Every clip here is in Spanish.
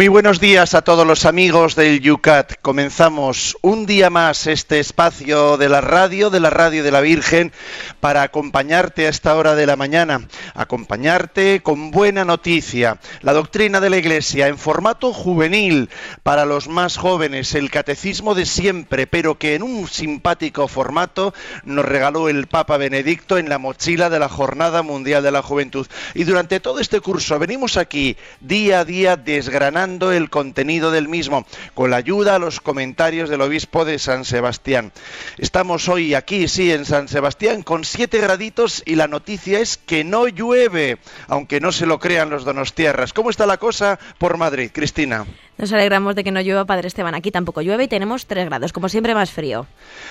Muy buenos días a todos los amigos del Yucat. Comenzamos un día más este espacio de la radio, de la radio de la Virgen, para acompañarte a esta hora de la mañana, acompañarte con buena noticia, la doctrina de la Iglesia en formato juvenil para los más jóvenes, el catecismo de siempre, pero que en un simpático formato nos regaló el Papa Benedicto en la mochila de la Jornada Mundial de la Juventud. Y durante todo este curso venimos aquí día a día desgranando el contenido del mismo, con la ayuda a los comentarios del obispo de San Sebastián. Estamos hoy aquí, sí, en San Sebastián, con siete graditos y la noticia es que no llueve, aunque no se lo crean los donostiarras. ¿Cómo está la cosa por Madrid, Cristina? Nos alegramos de que no llueva, Padre Esteban. Aquí tampoco llueve y tenemos tres grados, como siempre más frío.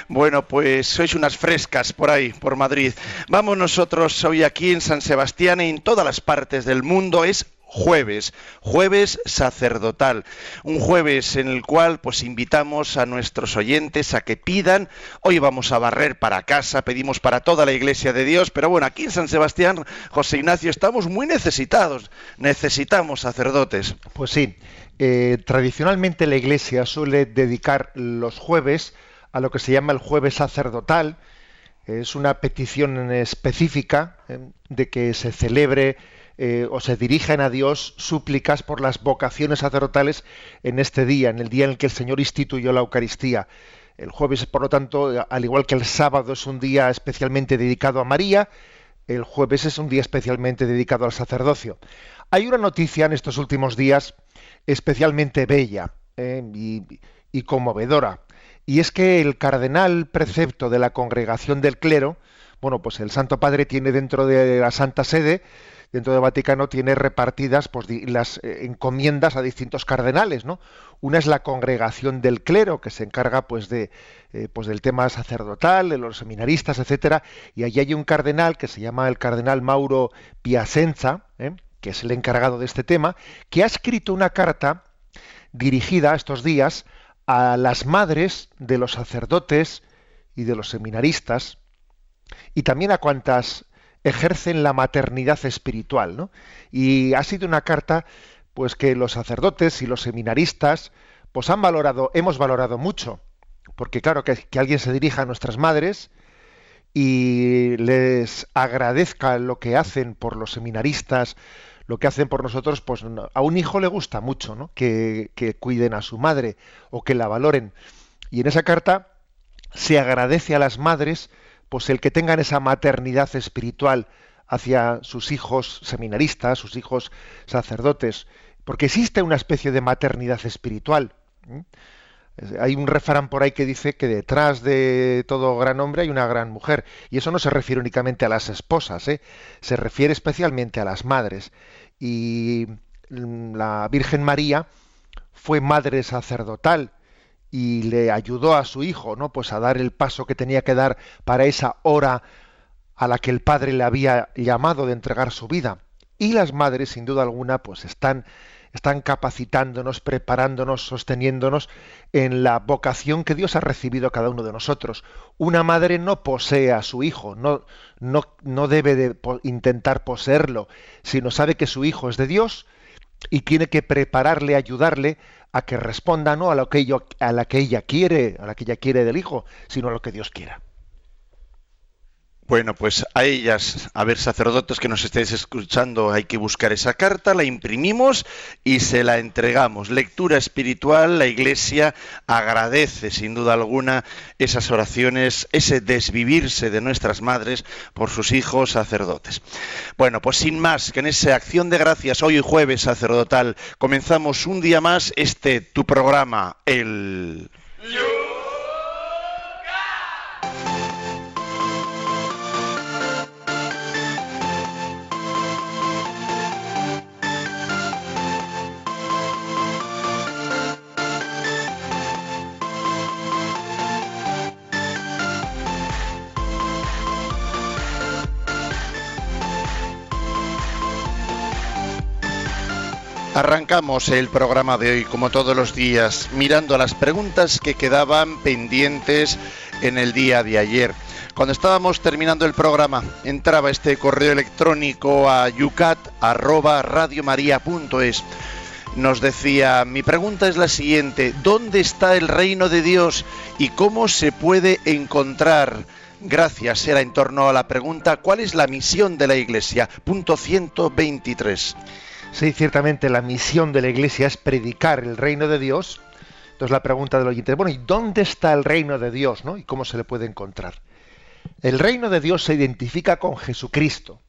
Bueno, pues sois unas frescas por ahí, por Madrid. Vamos nosotros hoy aquí en San Sebastián y en todas las partes del mundo. Es jueves, jueves sacerdotal, un jueves en el cual pues invitamos a nuestros oyentes a que pidan, hoy vamos a barrer para casa, pedimos para toda la iglesia de Dios, pero bueno, aquí en San Sebastián, José Ignacio, estamos muy necesitados, necesitamos sacerdotes. Pues sí, eh, tradicionalmente la iglesia suele dedicar los jueves a lo que se llama el jueves sacerdotal, es una petición específica eh, de que se celebre eh, o se dirigen a Dios súplicas por las vocaciones sacerdotales en este día, en el día en el que el Señor instituyó la Eucaristía. El jueves, por lo tanto, al igual que el sábado es un día especialmente dedicado a María, el jueves es un día especialmente dedicado al sacerdocio. Hay una noticia en estos últimos días especialmente bella eh, y, y conmovedora, y es que el cardenal precepto de la congregación del clero, bueno, pues el Santo Padre tiene dentro de la Santa Sede dentro del Vaticano tiene repartidas pues, las eh, encomiendas a distintos cardenales, ¿no? Una es la congregación del clero, que se encarga pues, de, eh, pues, del tema sacerdotal, de los seminaristas, etcétera, y allí hay un cardenal que se llama el cardenal Mauro Piacenza, ¿eh? que es el encargado de este tema, que ha escrito una carta dirigida estos días a las madres de los sacerdotes y de los seminaristas, y también a cuantas ejercen la maternidad espiritual, ¿no? Y ha sido una carta, pues que los sacerdotes y los seminaristas, pues han valorado, hemos valorado mucho, porque claro que, que alguien se dirija a nuestras madres y les agradezca lo que hacen por los seminaristas, lo que hacen por nosotros, pues a un hijo le gusta mucho, ¿no? Que, que cuiden a su madre o que la valoren. Y en esa carta se agradece a las madres pues el que tengan esa maternidad espiritual hacia sus hijos seminaristas, sus hijos sacerdotes, porque existe una especie de maternidad espiritual. Hay un refrán por ahí que dice que detrás de todo gran hombre hay una gran mujer. Y eso no se refiere únicamente a las esposas, ¿eh? se refiere especialmente a las madres. Y la Virgen María fue madre sacerdotal y le ayudó a su hijo, ¿no? Pues a dar el paso que tenía que dar para esa hora a la que el padre le había llamado de entregar su vida. Y las madres, sin duda alguna, pues están están capacitándonos, preparándonos, sosteniéndonos en la vocación que Dios ha recibido a cada uno de nosotros. Una madre no posee a su hijo, no, no, no debe de intentar poseerlo, sino sabe que su hijo es de Dios y tiene que prepararle, ayudarle a que responda no a lo que, a la que ella quiere, a la que ella quiere del hijo, sino a lo que Dios quiera. Bueno, pues a ellas, a ver, sacerdotes que nos estéis escuchando, hay que buscar esa carta, la imprimimos y se la entregamos. Lectura espiritual, la Iglesia agradece sin duda alguna esas oraciones, ese desvivirse de nuestras madres por sus hijos sacerdotes. Bueno, pues sin más, que en esa acción de gracias, hoy jueves sacerdotal, comenzamos un día más este tu programa, el... Arrancamos el programa de hoy, como todos los días, mirando las preguntas que quedaban pendientes en el día de ayer. Cuando estábamos terminando el programa, entraba este correo electrónico a yucat@radiomaria.es. Nos decía, mi pregunta es la siguiente, ¿dónde está el reino de Dios y cómo se puede encontrar? Gracias, era en torno a la pregunta, ¿cuál es la misión de la Iglesia? Punto 123. Sí, ciertamente la misión de la Iglesia es predicar el reino de Dios. Entonces la pregunta del oyente, bueno, ¿y dónde está el reino de Dios? ¿no? ¿Y cómo se le puede encontrar? El reino de Dios se identifica con Jesucristo.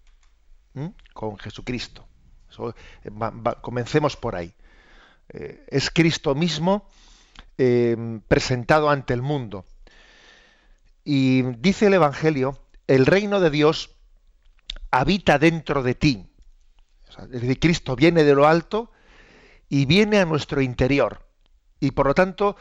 Con Jesucristo. Eh, comencemos por ahí. Eh, es Cristo mismo em, presentado ante el mundo. Y dice el Evangelio, el reino de Dios habita dentro de ti es decir, Cristo viene de lo alto y viene a nuestro interior. Y por lo tanto,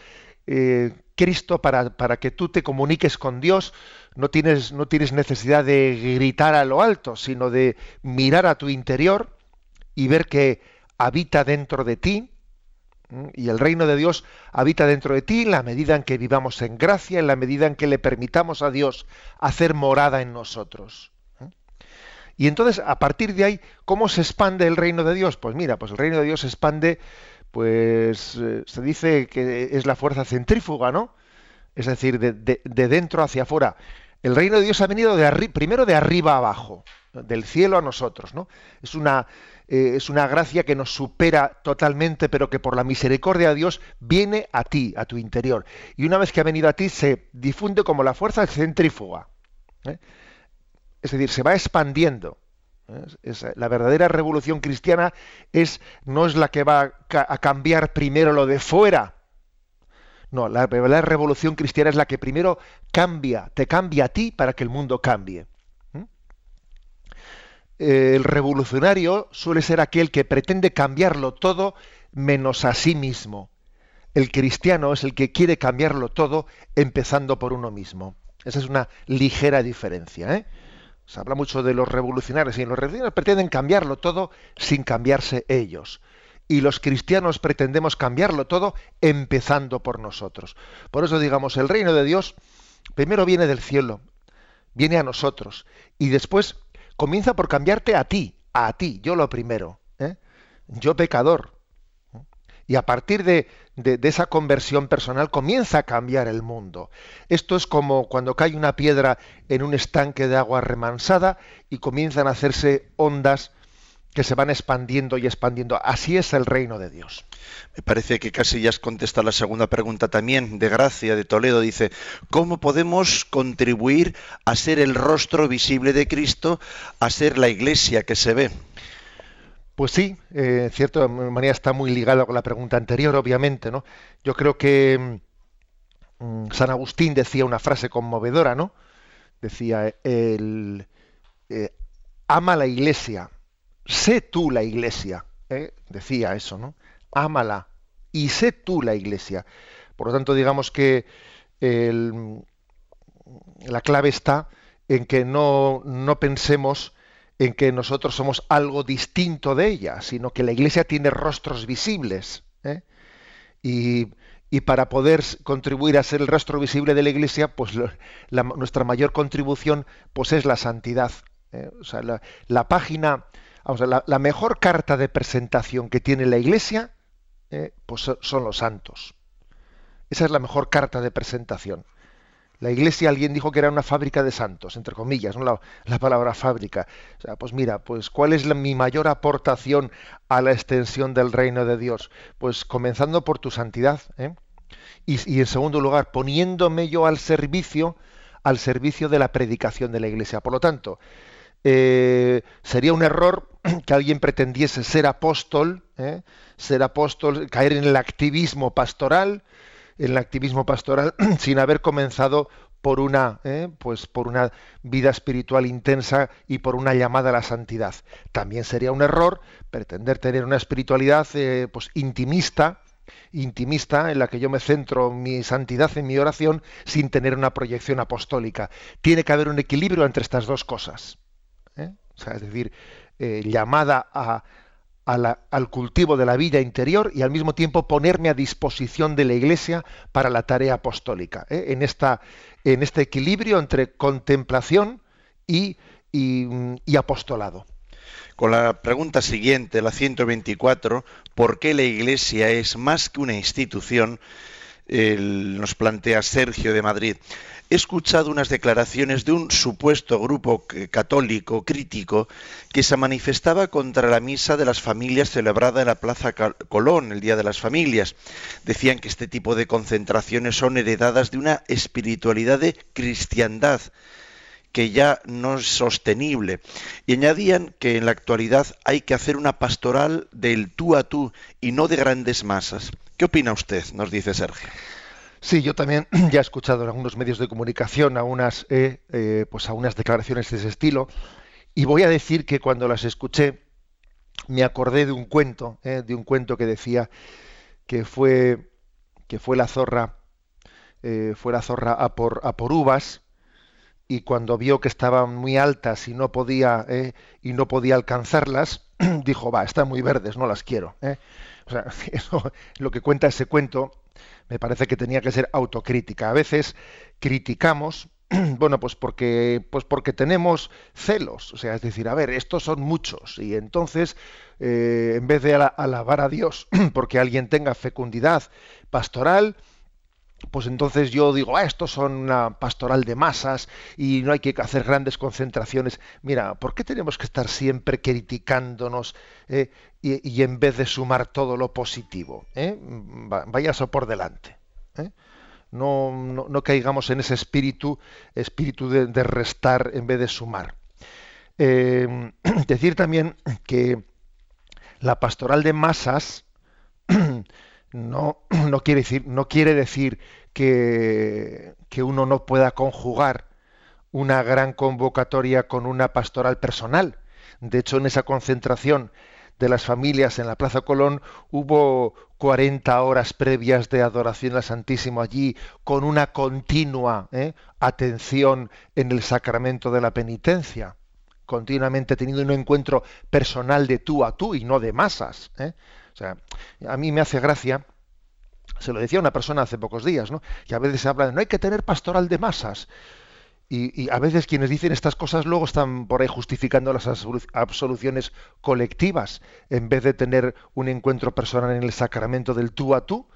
eh, Cristo, para, para, que tú te comuniques con Dios, no tienes, no tienes necesidad de gritar a lo alto, sino de mirar a tu interior y ver que habita dentro de ti. Y el reino de Dios habita dentro de ti en la medida en que vivamos en gracia, en la medida en que le permitamos a Dios hacer morada en nosotros. Y entonces, a partir de ahí, ¿cómo se expande el reino de Dios? Pues mira, pues el reino de Dios se expande, pues eh, se dice que es la fuerza centrífuga, ¿no? Es decir, de, dentro hacia afuera. El reino de Dios ha venido primero de arriba abajo, del cielo a nosotros, ¿no? Es una, eh, es una gracia que nos supera totalmente, pero que por la misericordia de Dios viene a ti, a tu interior. Y una vez que ha venido a ti, se difunde como la fuerza centrífuga. ¿eh? Es decir, se va expandiendo. la verdadera revolución cristiana es, no es la que va a cambiar primero lo de fuera. No, la verdadera revolución cristiana es la que primero cambia, te cambia a ti para que el mundo cambie. El revolucionario suele ser aquel que pretende cambiarlo todo menos a sí mismo. El cristiano es el que quiere cambiarlo todo empezando por uno mismo. Esa es una ligera diferencia. ¿eh? Se habla mucho de los revolucionarios y los revolucionarios pretenden cambiarlo todo sin cambiarse ellos. Y los cristianos pretendemos cambiarlo todo empezando por nosotros. Por eso digamos, el reino de Dios primero viene del cielo, viene a nosotros y después comienza por cambiarte a ti, a ti, yo lo primero, ¿eh? yo pecador. Y a partir de, de, esa conversión personal comienza a cambiar el mundo. Esto es como cuando cae una piedra en un estanque de agua remansada y comienzan a hacerse ondas que se van expandiendo y expandiendo. Así es el reino de Dios. Me parece que casi ya has contestado la segunda pregunta también, de Gracia de Toledo. Dice, ¿cómo podemos contribuir a ser el rostro visible de Cristo, a ser la iglesia que se ve? Pues sí, eh, en cierta manera está muy ligado con la pregunta anterior, obviamente, ¿no? Yo creo que mm, San Agustín decía una frase conmovedora, ¿no? Decía, el, eh, ama la iglesia, sé tú la iglesia, ¿eh? decía eso, ¿no? Ámala y sé tú la iglesia. Por lo tanto, digamos que la clave está en que no, no pensemos en que nosotros somos algo distinto de ella, sino que la Iglesia tiene rostros visibles. ¿eh? Y, para poder contribuir a ser el rostro visible de la Iglesia, pues nuestra mayor contribución pues es la santidad. ¿eh? O sea, la, página, vamos, la, la, mejor carta de presentación que tiene la Iglesia, ¿eh? pues son los santos. Esa es la mejor carta de presentación. La iglesia, alguien dijo que era una fábrica de santos, entre comillas, ¿no? la, palabra fábrica. O sea, pues mira, pues ¿cuál es mi mayor aportación a la extensión del reino de Dios? Pues comenzando por tu santidad, ¿eh? y, en segundo lugar, poniéndome yo al servicio, al servicio de la predicación de la iglesia. Por lo tanto, eh, sería un error que alguien pretendiese ser apóstol, ¿eh? ser apóstol, caer en el activismo pastoral, en el activismo pastoral sin haber comenzado por una, eh, pues por una vida espiritual intensa y por una llamada a la santidad. También sería un error pretender tener una espiritualidad eh, pues intimista, intimista en la que yo me centro mi santidad en mi oración sin tener una proyección apostólica. Tiene que haber un equilibrio entre estas dos cosas. ¿eh? es decir, llamada a, al cultivo de la vida interior y al mismo tiempo ponerme a disposición de la Iglesia para la tarea apostólica, ¿eh? en, esta, en este equilibrio entre contemplación y, y, apostolado. Con la pregunta siguiente, la 124, ¿por qué la Iglesia es más que una institución? Nos plantea Sergio de Madrid he escuchado unas declaraciones de un supuesto grupo católico crítico que se manifestaba contra la misa de las familias celebrada en la Plaza Colón, el Día de las Familias. Decían que este tipo de concentraciones son heredadas de una espiritualidad de cristiandad que ya no es sostenible. Y añadían que en la actualidad hay que hacer una pastoral del tú a tú y no de grandes masas. ¿Qué opina usted? Nos dice Sergio. Sí, yo también ya he escuchado en algunos medios de comunicación a unas, eh, eh, pues a unas declaraciones de ese estilo y voy a decir que cuando las escuché me acordé de un cuento, eh, de un cuento que decía que fue que fue la zorra fue la zorra a por a por uvas y cuando vio que estaban muy altas y no podía y no podía alcanzarlas dijo va están muy verdes no las quiero o sea eso, lo que cuenta ese cuento me parece que tenía que ser autocrítica. A veces criticamos, bueno, pues porque, pues porque tenemos celos, o sea, es decir, a ver, estos son muchos, y entonces, eh, en vez de alabar a Dios porque alguien tenga fecundidad pastoral, pues entonces yo digo, ah, estos son una pastoral de masas y no hay que hacer grandes concentraciones. Mira, ¿por qué tenemos que estar siempre criticándonos eh, y, en vez de sumar todo lo positivo? Eh? Vaya eso por delante. ¿eh? No, no, caigamos en ese espíritu, espíritu de, de restar en vez de sumar. decir también que la pastoral de masas no, no, quiere decir, no quiere decir que, que uno no pueda conjugar una gran convocatoria con una pastoral personal. De hecho, en esa concentración de las familias en la Plaza Colón hubo 40 horas previas de adoración al Santísimo allí, con una continua ¿eh? atención en el sacramento de la penitencia, continuamente teniendo un encuentro personal de tú a tú y no de masas. ¿eh? Sea, a mí me hace gracia, se lo decía una persona hace pocos días, ¿no? que a veces se habla de no hay que tener pastoral de masas. Y, a veces quienes dicen estas cosas luego están por ahí justificando las absoluciones colectivas, en vez de tener un encuentro personal en el sacramento del tú a tú,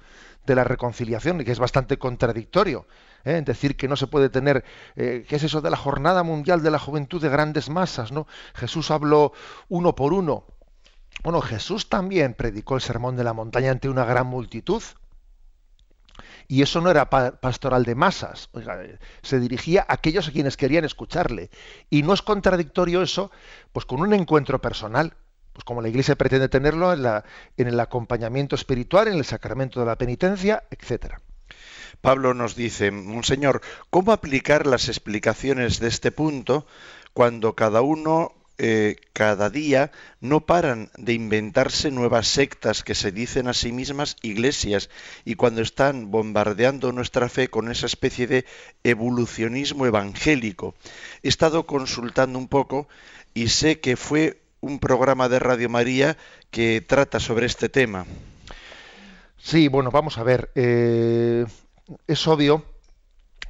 de la reconciliación, que es bastante contradictorio. ¿eh? decir que no se puede tener, eh, ¿qué es eso de la Jornada Mundial de la Juventud de Grandes Masas? ¿no? Jesús habló uno por uno, bueno, Jesús también predicó el sermón de la montaña ante una gran multitud. Y eso no era pastoral de masas, se dirigía a aquellos a quienes querían escucharle. Y no es contradictorio eso, pues con un encuentro personal, pues como la Iglesia pretende tenerlo en, en el acompañamiento espiritual, en el sacramento de la penitencia, etcétera. Pablo nos dice, Monseñor, ¿cómo aplicar las explicaciones de este punto cuando cada uno eh, cada día no paran de inventarse nuevas sectas que se dicen a sí mismas iglesias y cuando están bombardeando nuestra fe con esa especie de evolucionismo evangélico. He estado consultando un poco y sé que fue un programa de Radio María que trata sobre este tema. Sí, bueno, vamos a ver. Eh, es obvio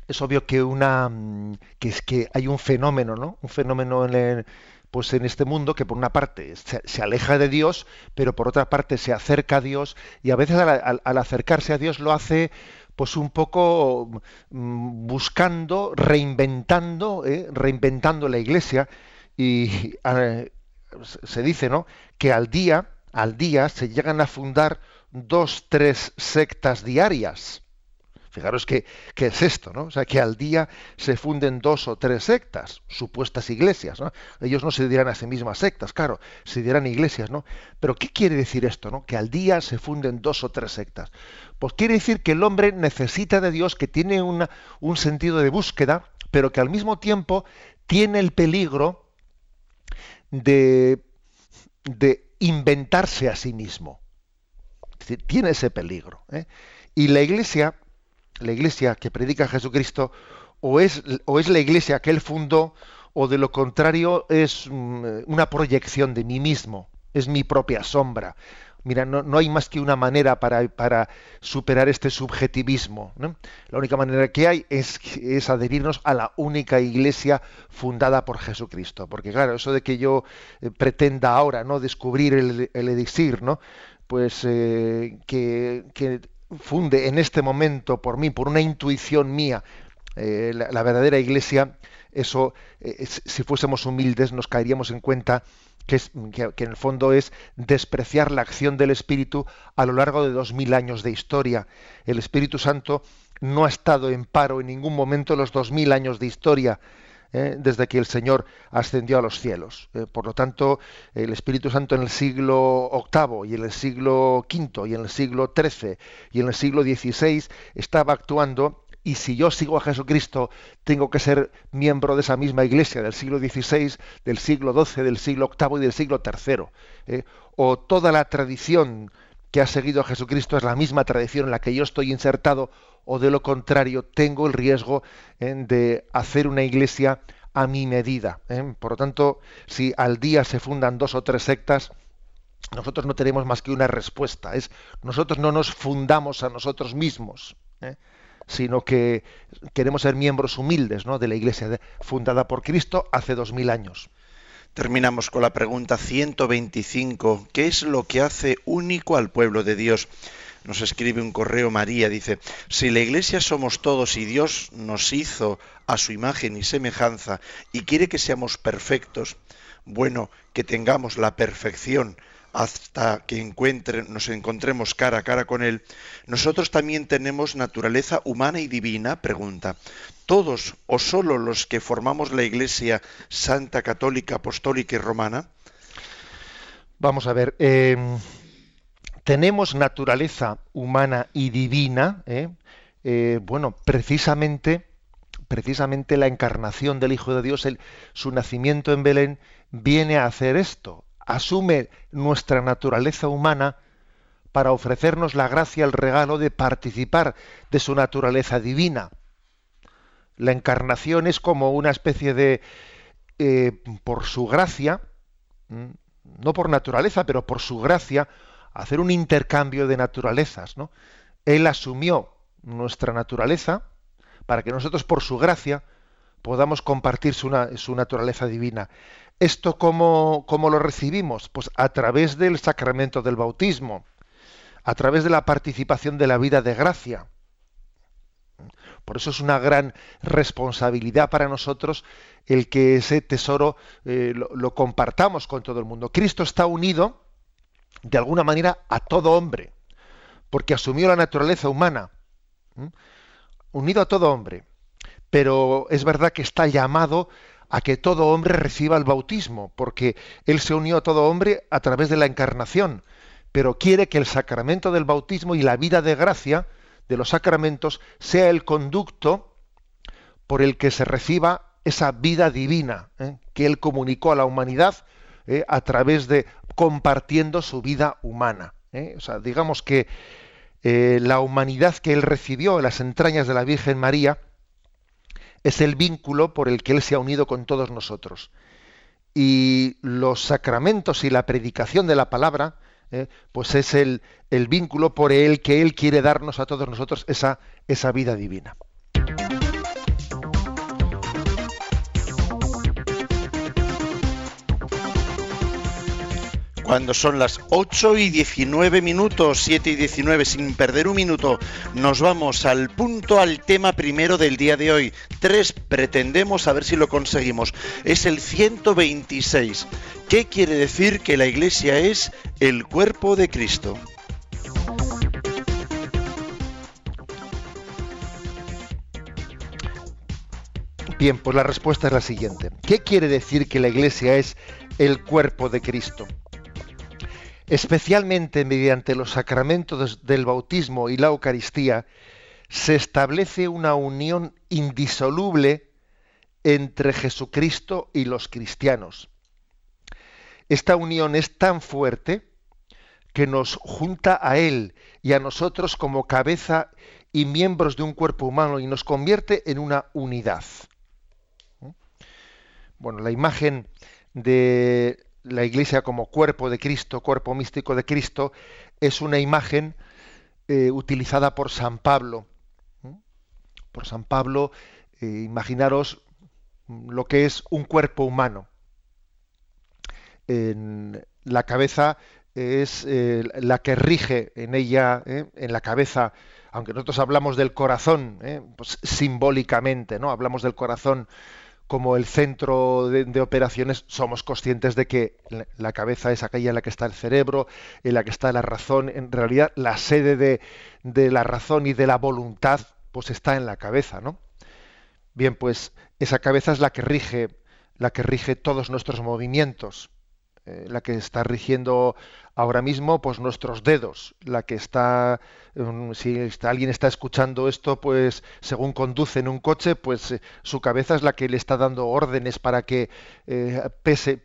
es obvio que una que es que hay un fenómeno, ¿no? Un fenómeno en el, pues en este mundo que por una parte se, aleja de Dios, pero por otra parte se acerca a Dios y a veces al, acercarse a Dios lo hace pues un poco mm, buscando, reinventando, ¿eh? reinventando la Iglesia y se dice, ¿no? Que al día, al día se llegan a fundar dos, tres sectas diarias. Fijaros que, es esto, ¿no? O sea, que al día se funden dos o tres sectas, supuestas iglesias, ¿no? Ellos no se dirán a sí mismas sectas, claro, se dirán iglesias, ¿no? Pero ¿qué quiere decir esto, no? Que al día se funden dos o tres sectas. Pues quiere decir que el hombre necesita de Dios, que tiene un sentido de búsqueda, pero que al mismo tiempo tiene el peligro de, de inventarse a sí mismo. tiene ese peligro. ¿eh? Y la iglesia la iglesia que predica Jesucristo o es, o es la iglesia que él fundó o de lo contrario es mm, una proyección de mí mismo. es mi propia sombra. Mira, no, hay más que una manera para, superar este subjetivismo. La única manera que hay es, es, adherirnos a la única iglesia fundada por Jesucristo. Porque claro, eso de que yo eh, pretenda ahora no descubrir el, el ¿no? pues eh, que, funde en este momento por mí, por una intuición mía, eh, la, verdadera iglesia, eso, si fuésemos humildes, nos caeríamos en cuenta que, en el fondo es despreciar la acción del Espíritu a lo largo de dos mil años de historia. El Espíritu Santo no ha estado en paro en ningún momento los dos mil años de historia. ¿Eh? desde que el Señor ascendió a los cielos. ¿eh? por lo tanto, el Espíritu Santo en el siglo VIII y en el siglo V y en el siglo XIII y en el siglo XVI estaba actuando y si yo sigo a Jesucristo, tengo que ser miembro de esa misma iglesia del siglo XVI, del siglo XII, del siglo VIII y del siglo III. ¿eh? O toda la tradición que ha seguido a Jesucristo es la misma tradición en la que yo estoy insertado, o de lo contrario, tengo el riesgo ¿eh? de hacer una iglesia a mi medida. ¿eh? Por lo tanto, si al día se fundan dos o tres sectas, nosotros no tenemos más que una respuesta. Es nosotros no nos fundamos a nosotros mismos sino que queremos ser miembros humildes ¿no? de la Iglesia fundada por Cristo hace dos mil años. Terminamos con la pregunta 125. ¿Qué es lo que hace único al pueblo de Dios? Nos escribe un correo María, dice, si la Iglesia somos todos y Dios nos hizo a su imagen y semejanza y quiere que seamos perfectos, bueno, que tengamos la perfección hasta que nos encontremos cara a cara con Él, nosotros también tenemos naturaleza humana y divina, pregunta. ¿Todos o solo los que formamos la Iglesia Santa, Católica, Apostólica y Romana? Vamos a ver, em, tenemos naturaleza humana y divina, ¿eh? Eh, bueno, precisamente, precisamente la encarnación del Hijo de Dios, su nacimiento en Belén, viene a hacer esto, asume nuestra naturaleza humana para ofrecernos la gracia, el regalo de participar de su naturaleza divina. La encarnación es como una especie de, eh, por su gracia, no por naturaleza, pero por su gracia, hacer un intercambio de naturalezas. ¿no? Él asumió nuestra naturaleza para que nosotros, por su gracia, podamos compartir su, naturaleza divina. ¿Esto cómo, lo recibimos? Pues a través del sacramento del bautismo, a través de la participación de la vida de gracia. Por eso es una gran responsabilidad para nosotros el que ese tesoro eh, lo, compartamos con todo el mundo. Cristo está unido, de alguna manera, a todo hombre, porque asumió la naturaleza humana, unido a todo hombre. Pero es verdad que está llamado a que todo hombre reciba el bautismo, porque Él se unió a todo hombre a través de la encarnación, pero quiere que el sacramento del bautismo y la vida de gracia de los sacramentos sea el conducto por el que se reciba esa vida divina ¿eh? que Él comunicó a la humanidad ¿eh? a través de compartiendo su vida humana. ¿eh? O sea, digamos que la humanidad que Él recibió en las entrañas de la Virgen María, es el vínculo por el que Él se ha unido con todos nosotros. Y los sacramentos y la predicación de la palabra, eh, pues es el, el, vínculo por el que Él quiere darnos a todos nosotros esa, esa vida divina. Cuando son las 8 y 19 minutos, 7 y 19, sin perder un minuto, nos vamos al punto, al tema primero del día de hoy. Tres, pretendemos a ver si lo conseguimos. Es el 126. ¿Qué quiere decir que la iglesia es el cuerpo de Cristo? Bien, pues la respuesta es la siguiente. ¿Qué quiere decir que la iglesia es el cuerpo de Cristo? Especialmente mediante los sacramentos del bautismo y la Eucaristía, se establece una unión indisoluble entre Jesucristo y los cristianos. Esta unión es tan fuerte que nos junta a Él y a nosotros como cabeza y miembros de un cuerpo humano y nos convierte en una unidad. Bueno, la imagen de la Iglesia como cuerpo de Cristo, cuerpo místico de Cristo, es una imagen eh, utilizada por San Pablo. Por San Pablo, eh, imaginaros lo que es un cuerpo humano. En la cabeza es eh, la que rige en ella, en la cabeza, aunque nosotros hablamos del corazón, pues simbólicamente, ¿no? Hablamos del corazón como el centro de, operaciones, somos conscientes de que la, cabeza es aquella en la que está el cerebro, en la que está la razón. En realidad, la sede de, de la razón y de la voluntad, pues está en la cabeza, ¿no? Bien, pues esa cabeza es la que rige, la que rige todos nuestros movimientos. Eh, la que está rigiendo ahora mismo pues nuestros dedos, la que está mm, si alguien está escuchando esto pues según conduce en un coche pues eh, su cabeza es la que le está dando órdenes para que eh,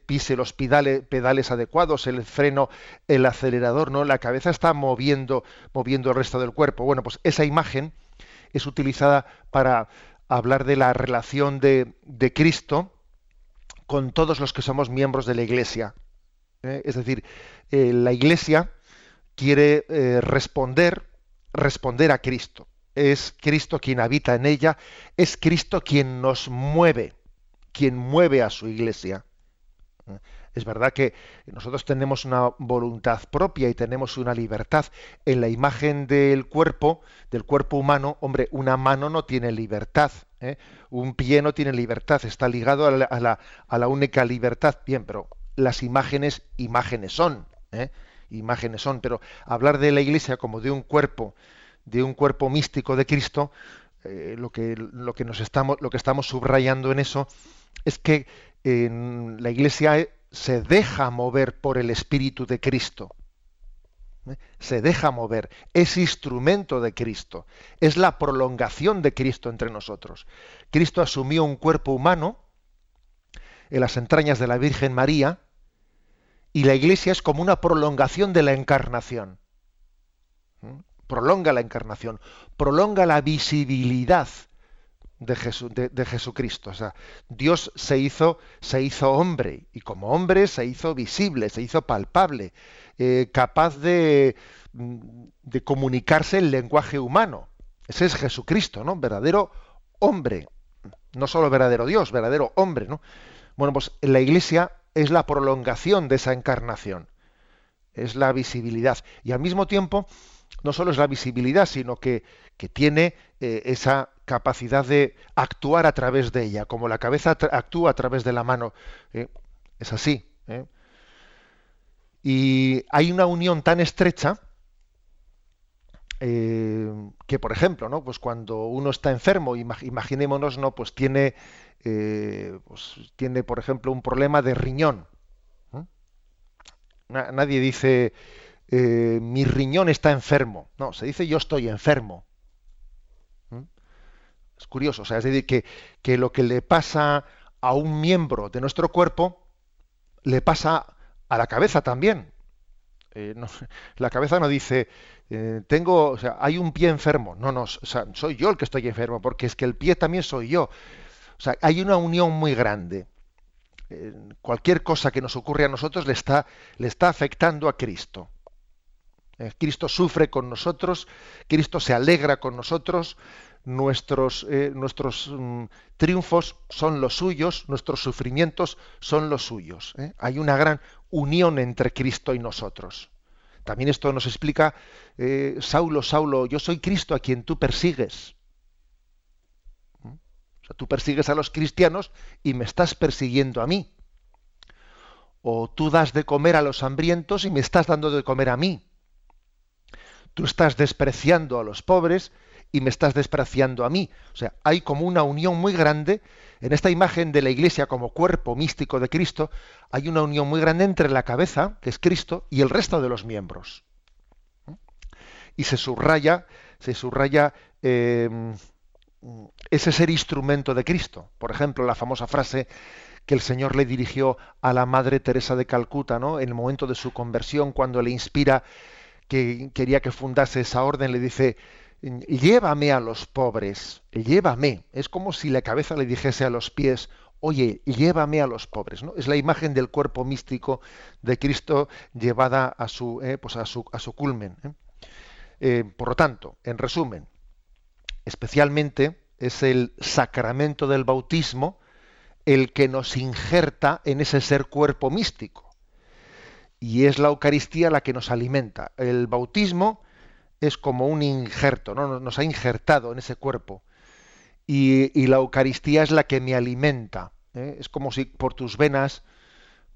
pise los pedales, pedales adecuados, el freno, el acelerador, ¿no? La cabeza está moviendo moviendo el resto del cuerpo. Bueno, pues esa imagen es utilizada para hablar de la relación de, de Cristo con todos los que somos miembros de la Iglesia. ¿Eh? es decir, eh, la Iglesia quiere eh, responder, responder a Cristo. Es Cristo quien habita en ella, es Cristo quien nos mueve, quien mueve a su Iglesia. Es verdad que nosotros tenemos una voluntad propia y tenemos una libertad. En la imagen del cuerpo, del cuerpo humano, hombre, una mano no tiene libertad, un pie no tiene libertad, está ligado a la, a la única libertad. Bien, pero las imágenes, imágenes son, ¿eh? imágenes son, pero hablar de la Iglesia como de un cuerpo, de un cuerpo místico de Cristo, eh, lo, que, lo, que nos estamos, lo que estamos subrayando en eso es que la Iglesia se deja mover por el Espíritu de Cristo. ¿eh? Se deja mover, es instrumento de Cristo, es la prolongación de Cristo entre nosotros. Cristo asumió un cuerpo humano en las entrañas de la Virgen María, y la iglesia es como una prolongación de la encarnación. ¿Mm? Prolonga la encarnación, prolonga la visibilidad de, Jesucristo. O sea, Dios se hizo, se hizo hombre y como hombre se hizo visible, se hizo palpable, eh, capaz de, mm, de comunicarse en lenguaje humano. Ese es Jesucristo, ¿no? Verdadero hombre. No solo verdadero Dios, verdadero hombre, ¿no? Bueno, pues la iglesia es la prolongación de esa encarnación, es la visibilidad. Y al mismo tiempo, no solo es la visibilidad, sino que, que tiene eh, esa capacidad de actuar a través de ella, como la cabeza actúa a través de la mano. ¿eh? es así. ¿eh? Y hay una unión tan estrecha que, por ejemplo, ¿no? pues cuando uno está enfermo, imaginémonos, ¿no? pues tiene eh, pues tiene, por ejemplo, un problema de riñón. nadie dice eh, mi riñón está enfermo. No, se dice yo estoy enfermo. Es curioso, o sea, es decir, que, que lo que le pasa a un miembro de nuestro cuerpo le pasa a la cabeza también. Eh, la cabeza no dice, tengo, o sea, hay un pie enfermo. No, no, soy yo el que estoy enfermo, porque es que el pie también soy yo. O sea, hay una unión muy grande. Eh, cualquier cosa que nos ocurre a nosotros le está, le está afectando a Cristo. Eh, Cristo sufre con nosotros, Cristo se alegra con nosotros, nuestros, eh, nuestros mm, triunfos son los suyos, nuestros sufrimientos son los suyos. Hay una gran unión entre Cristo y nosotros. También esto nos explica, Saulo, Saulo, yo soy Cristo a quien tú persigues tú persigues a los cristianos y me estás persiguiendo a mí. O tú das de comer a los hambrientos y me estás dando de comer a mí. Tú estás despreciando a los pobres y me estás despreciando a mí. O sea, hay como una unión muy grande en esta imagen de la iglesia como cuerpo místico de Cristo, hay una unión muy grande entre la cabeza, que es Cristo, y el resto de los miembros. Y se subraya, se subraya eh, ese ser instrumento de Cristo. Por ejemplo, la famosa frase que el Señor le dirigió a la Madre Teresa de Calcuta, ¿no? En el momento de su conversión, cuando le inspira que quería que fundase esa orden, le dice, llévame a los pobres, llévame. Es como si la cabeza le dijese a los pies, oye, llévame a los pobres. ¿no? Es la imagen del cuerpo místico de Cristo llevada a su, eh, pues a su, a su culmen. ¿eh? Eh, por lo tanto, en resumen, especialmente es el sacramento del bautismo el que nos injerta en ese ser cuerpo místico. Y es la Eucaristía la que nos alimenta. El bautismo es como un injerto, ¿no? nos ha injertado en ese cuerpo y, la Eucaristía es la que me alimenta. ¿eh? Es como si por tus venas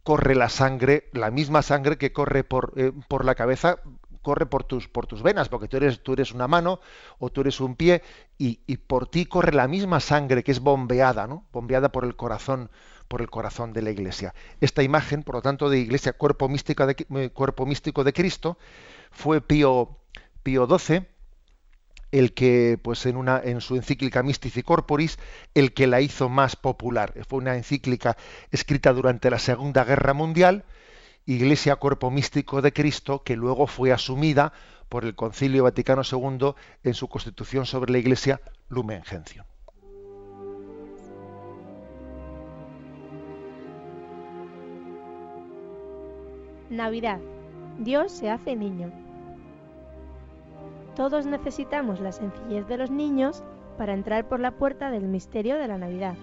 corre la sangre, la misma sangre que corre por, eh, por la cabeza, corre por tus, por tus venas, porque tú eres, tú eres una mano o tú eres un pie, y, por ti corre la misma sangre que es bombeada, ¿no? Bombeada por el corazón, por el corazón de la iglesia. Esta imagen, por lo tanto, de iglesia, cuerpo místico de, eh, cuerpo místico de Cristo, fue Pío, Pío XII el que, pues en, una, en su encíclica Mystici Corporis, el que la hizo más popular. Fue una encíclica escrita durante la Segunda Guerra Mundial, Iglesia Cuerpo Místico de Cristo, que luego fue asumida por el Concilio Vaticano II en su constitución sobre la Iglesia Lumen Gentium. Navidad. Dios se hace niño. Todos necesitamos la sencillez de los niños para entrar por la puerta del misterio de la Navidad.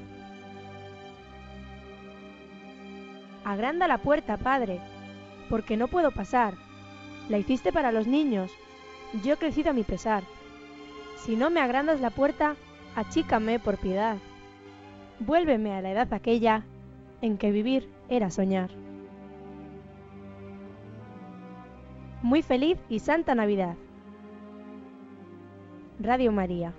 Agranda la puerta, Padre, porque no puedo pasar. La hiciste para los niños. Yo he crecido a mi pesar. Si no me agrandas la puerta, achícame por piedad. Vuélveme a la edad aquella en que vivir era soñar. Muy feliz y santa Navidad. Radio María.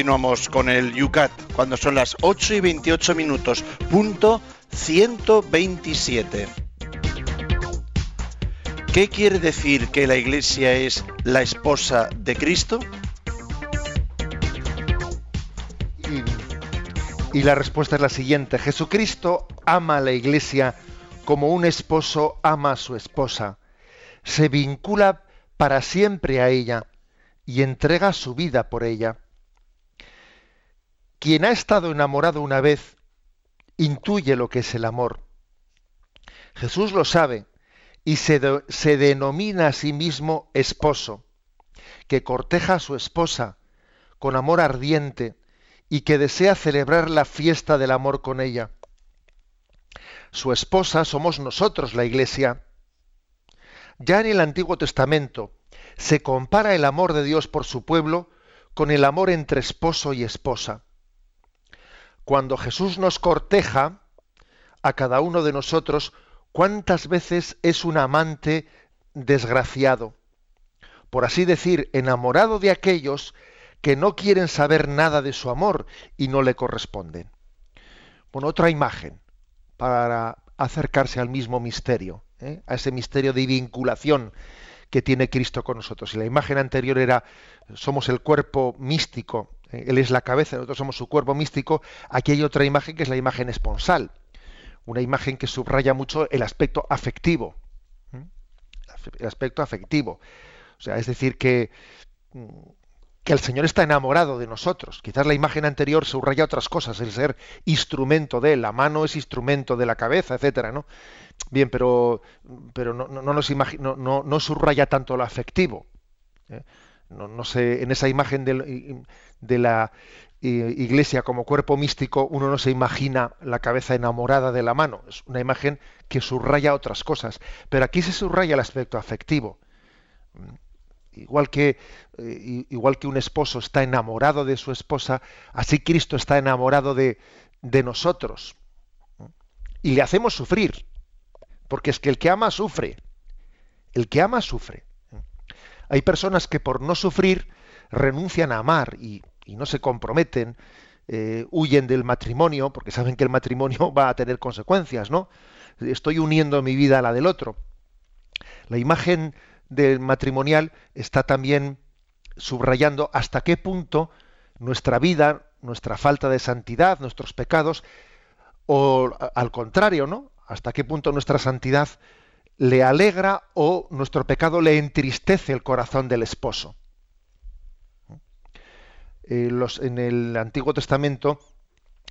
Continuamos con el Yucat cuando son las 8 y 28 minutos, punto 127. ¿Qué quiere decir que la Iglesia es la esposa de Cristo? Y, la respuesta es la siguiente. Jesucristo ama a la Iglesia como un esposo ama a su esposa. Se vincula para siempre a ella y entrega su vida por ella. Quien ha estado enamorado una vez intuye lo que es el amor. Jesús lo sabe y se, se, denomina a sí mismo esposo, que corteja a su esposa con amor ardiente y que desea celebrar la fiesta del amor con ella. Su esposa somos nosotros, la Iglesia. Ya en el Antiguo Testamento se compara el amor de Dios por su pueblo con el amor entre esposo y esposa cuando Jesús nos corteja a cada uno de nosotros, ¿cuántas veces es un amante desgraciado? Por así decir, enamorado de aquellos que no quieren saber nada de su amor y no le corresponden. Bueno, otra imagen para acercarse al mismo misterio, ¿eh? a ese misterio de vinculación que tiene Cristo con nosotros. Y la imagen anterior era, somos el cuerpo místico él es la cabeza, nosotros somos su cuerpo místico. Aquí hay otra imagen que es la imagen esponsal, una imagen que subraya mucho el aspecto afectivo. El aspecto afectivo. O sea, es decir, que, mm, que el Señor está enamorado de nosotros. Quizás la imagen anterior subraya otras cosas, el ser instrumento de él, la mano es instrumento de la cabeza, etcétera, ¿no? Bien, pero, pero no, no, nos no, no, no subraya tanto lo afectivo. ¿eh? No, sé, en esa imagen de, la eh, iglesia como cuerpo místico, uno no se imagina la cabeza enamorada de la mano. Es una imagen que subraya otras cosas. Pero aquí se subraya el aspecto afectivo. Mm, igual que, eh, igual que un esposo está enamorado de su esposa, así Cristo está enamorado de, de nosotros. Y le hacemos sufrir. Porque es que el que ama sufre. El que ama sufre. Hay personas que por no sufrir renuncian a amar y, no se comprometen eh, huyen del matrimonio porque saben que el matrimonio va a tener consecuencias, ¿no? Estoy uniendo mi vida a la del otro. La imagen del matrimonial está también subrayando hasta qué punto nuestra vida, nuestra falta de santidad, nuestros pecados, o al contrario, ¿no? Hasta qué punto nuestra santidad le alegra o nuestro pecado le entristece el corazón del esposo. Eh, en el Antiguo Testamento,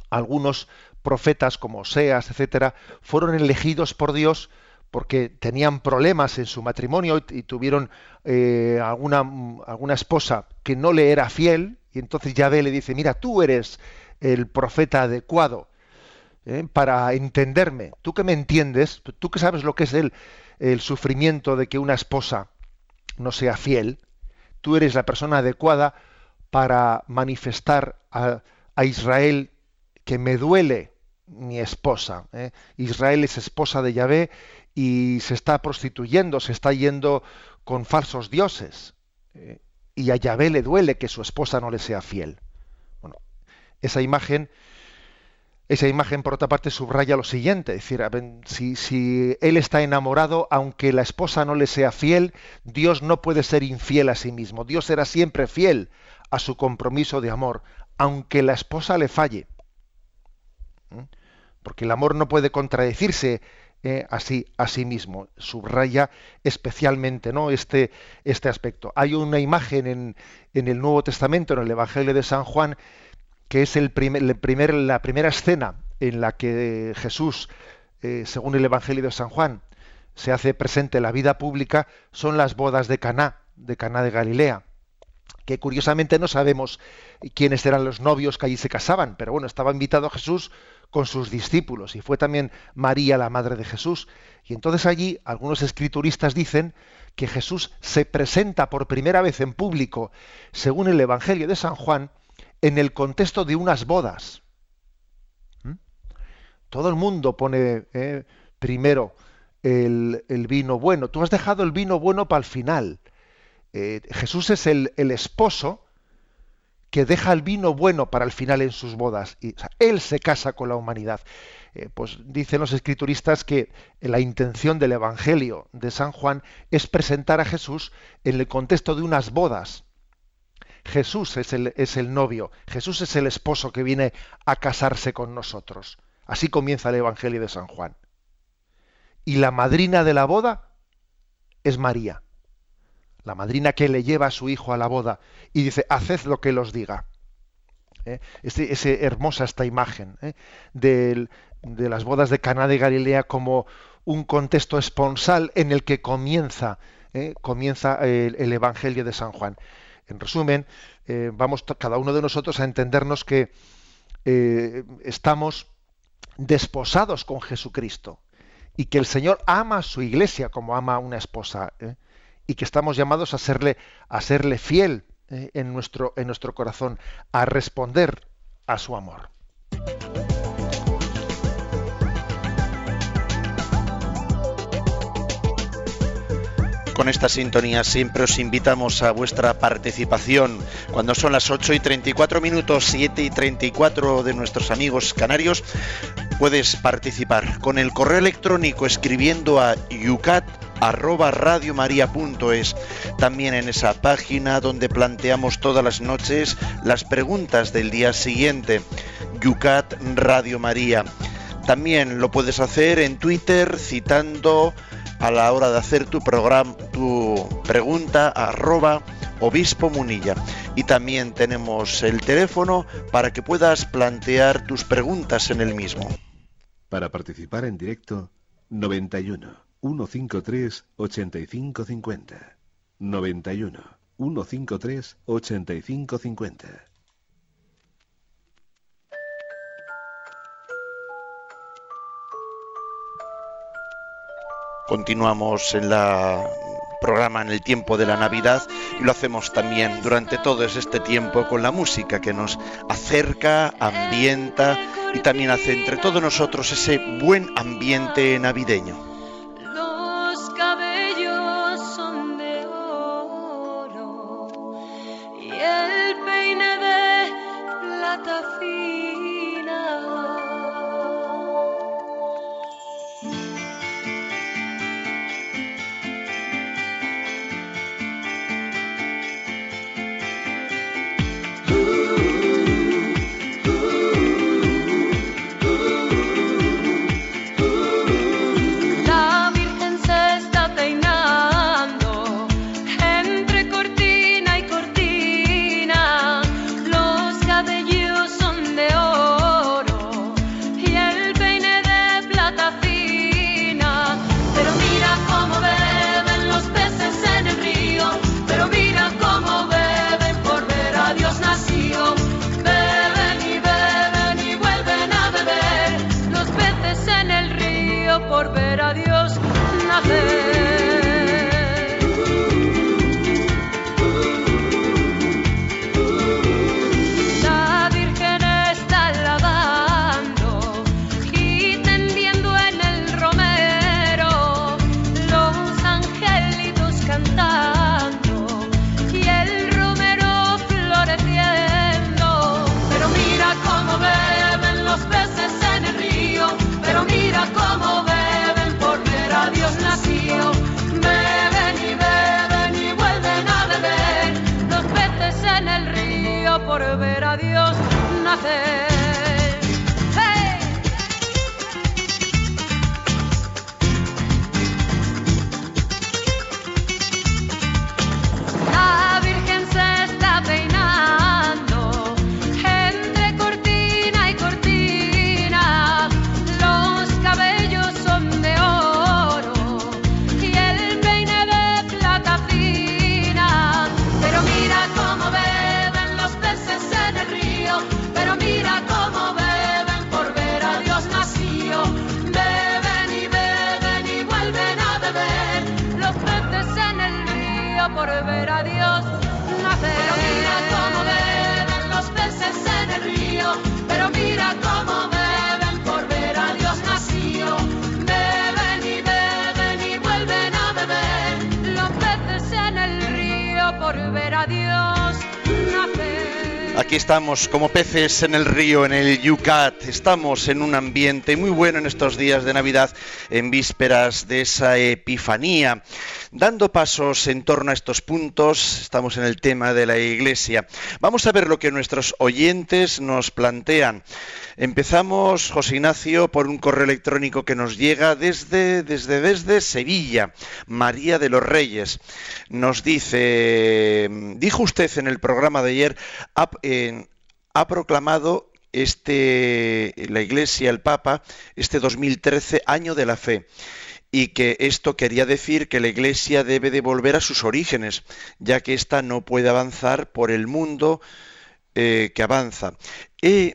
algunos profetas como Oseas, etcétera, fueron elegidos por Dios porque tenían problemas en su matrimonio y, tuvieron eh, alguna, alguna esposa que no le era fiel, y entonces Yahvé le dice, mira, tú eres el profeta adecuado ¿eh? para entenderme, tú que me entiendes, tú que sabes lo que es el, el sufrimiento de que una esposa no sea fiel, tú eres la persona adecuada para manifestar a, a Israel que me duele mi esposa. ¿eh? Israel es esposa de Yahvé y se está prostituyendo, se está yendo con falsos dioses. ¿eh? Y a Yahvé le duele que su esposa no le sea fiel. Bueno, esa imagen, esa imagen por otra parte subraya lo siguiente, es decir, si, si él está enamorado, aunque la esposa no le sea fiel, Dios no puede ser infiel a sí mismo. Dios será siempre fiel a su compromiso de amor, aunque la esposa le falle. ¿Mm? Porque el amor no puede contradecirse eh, así a sí mismo. Subraya especialmente ¿no? este, este aspecto. Hay una imagen en, en, el Nuevo Testamento, en el Evangelio de San Juan, que es el primer, la primera escena en la que Jesús, eh, según el Evangelio de San Juan, se hace presente en la vida pública, son las bodas de Caná, de Caná de Galilea que curiosamente no sabemos quiénes eran los novios que allí se casaban, pero bueno, estaba invitado Jesús con sus discípulos y fue también María la madre de Jesús. Y entonces allí algunos escrituristas dicen que Jesús se presenta por primera vez en público, según el Evangelio de San Juan, en el contexto de unas bodas. ¿Mm? Todo el mundo pone eh, primero el, vino bueno. Tú has dejado el vino bueno para el final. Eh, Jesús es el, esposo que deja el vino bueno para el final en sus bodas. Y, él se casa con la humanidad. Eh, pues dicen los escrituristas que la intención del Evangelio de San Juan es presentar a Jesús en el contexto de unas bodas. Jesús es el, es el novio, Jesús es el esposo que viene a casarse con nosotros. Así comienza el Evangelio de San Juan. Y la madrina de la boda es María la madrina que le lleva a su hijo a la boda y dice, haced lo que los diga. ¿Eh? Es, hermosa esta imagen ¿eh? de, las bodas de Caná de Galilea como un contexto esponsal en el que comienza, ¿eh? comienza el, Evangelio de San Juan. En resumen, vamos cada uno de nosotros a entendernos que estamos desposados con Jesucristo y que el Señor ama a su iglesia como ama a una esposa y que estamos llamados a serle, a serle fiel eh, en, nuestro, en nuestro corazón, a responder a su amor. Con esta sintonía siempre os invitamos a vuestra participación. Cuando son las 8 y 34 minutos, 7 y 34 de nuestros amigos canarios, puedes participar con el correo electrónico escribiendo a yucat arroba también en esa página donde planteamos todas las noches las preguntas del día siguiente, Yucat Radio María. También lo puedes hacer en Twitter citando a la hora de hacer tu programa, tu pregunta arroba obispo munilla. Y también tenemos el teléfono para que puedas plantear tus preguntas en el mismo. Para participar en directo, 91 153 8550. 91 153 8550. Continuamos en la programa en el tiempo de la Navidad y lo hacemos también durante todo este tiempo con la música que nos acerca, ambienta y también hace entre todos nosotros ese buen ambiente navideño. Pero mira cómo beben los peces en el río, pero mira cómo beben Aquí estamos como peces en el río, en el Yucat. Estamos en un ambiente muy bueno en estos días de Navidad, en vísperas de esa Epifanía. Dando pasos en torno a estos puntos, estamos en el tema de la Iglesia. Vamos a ver lo que nuestros oyentes nos plantean. Empezamos, José Ignacio, por un correo electrónico que nos llega desde, desde, desde Sevilla, María de los Reyes. Nos dice, dijo usted en el programa de ayer, ha, ha proclamado este, la Iglesia, el Papa, este 2013 año de la fe y que esto quería decir que la Iglesia debe de volver a sus orígenes, ya que ésta no puede avanzar por el mundo eh, que avanza. Y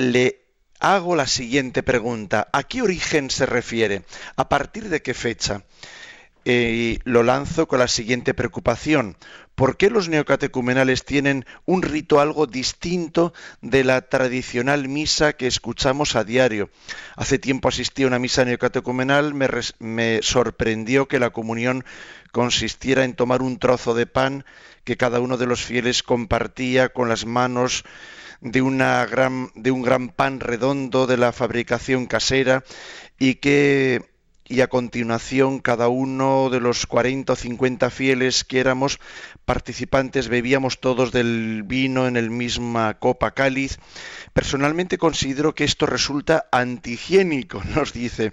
le hago la siguiente pregunta. ¿A qué origen se refiere? ¿A partir de qué fecha? Eh, lo lanzo con la siguiente preocupación. ¿Por qué los neocatecumenales tienen un rito algo distinto de la tradicional misa que escuchamos a diario? Hace tiempo asistí a una misa neocatecumenal, me, me sorprendió que la comunión consistiera en tomar un trozo de pan que cada uno de los fieles compartía con las manos de, una gran, de un gran pan redondo de la fabricación casera y que y a continuación cada uno de los 40 o 50 fieles que éramos participantes bebíamos todos del vino en el misma copa cáliz. Personalmente considero que esto resulta antihigiénico, nos dice,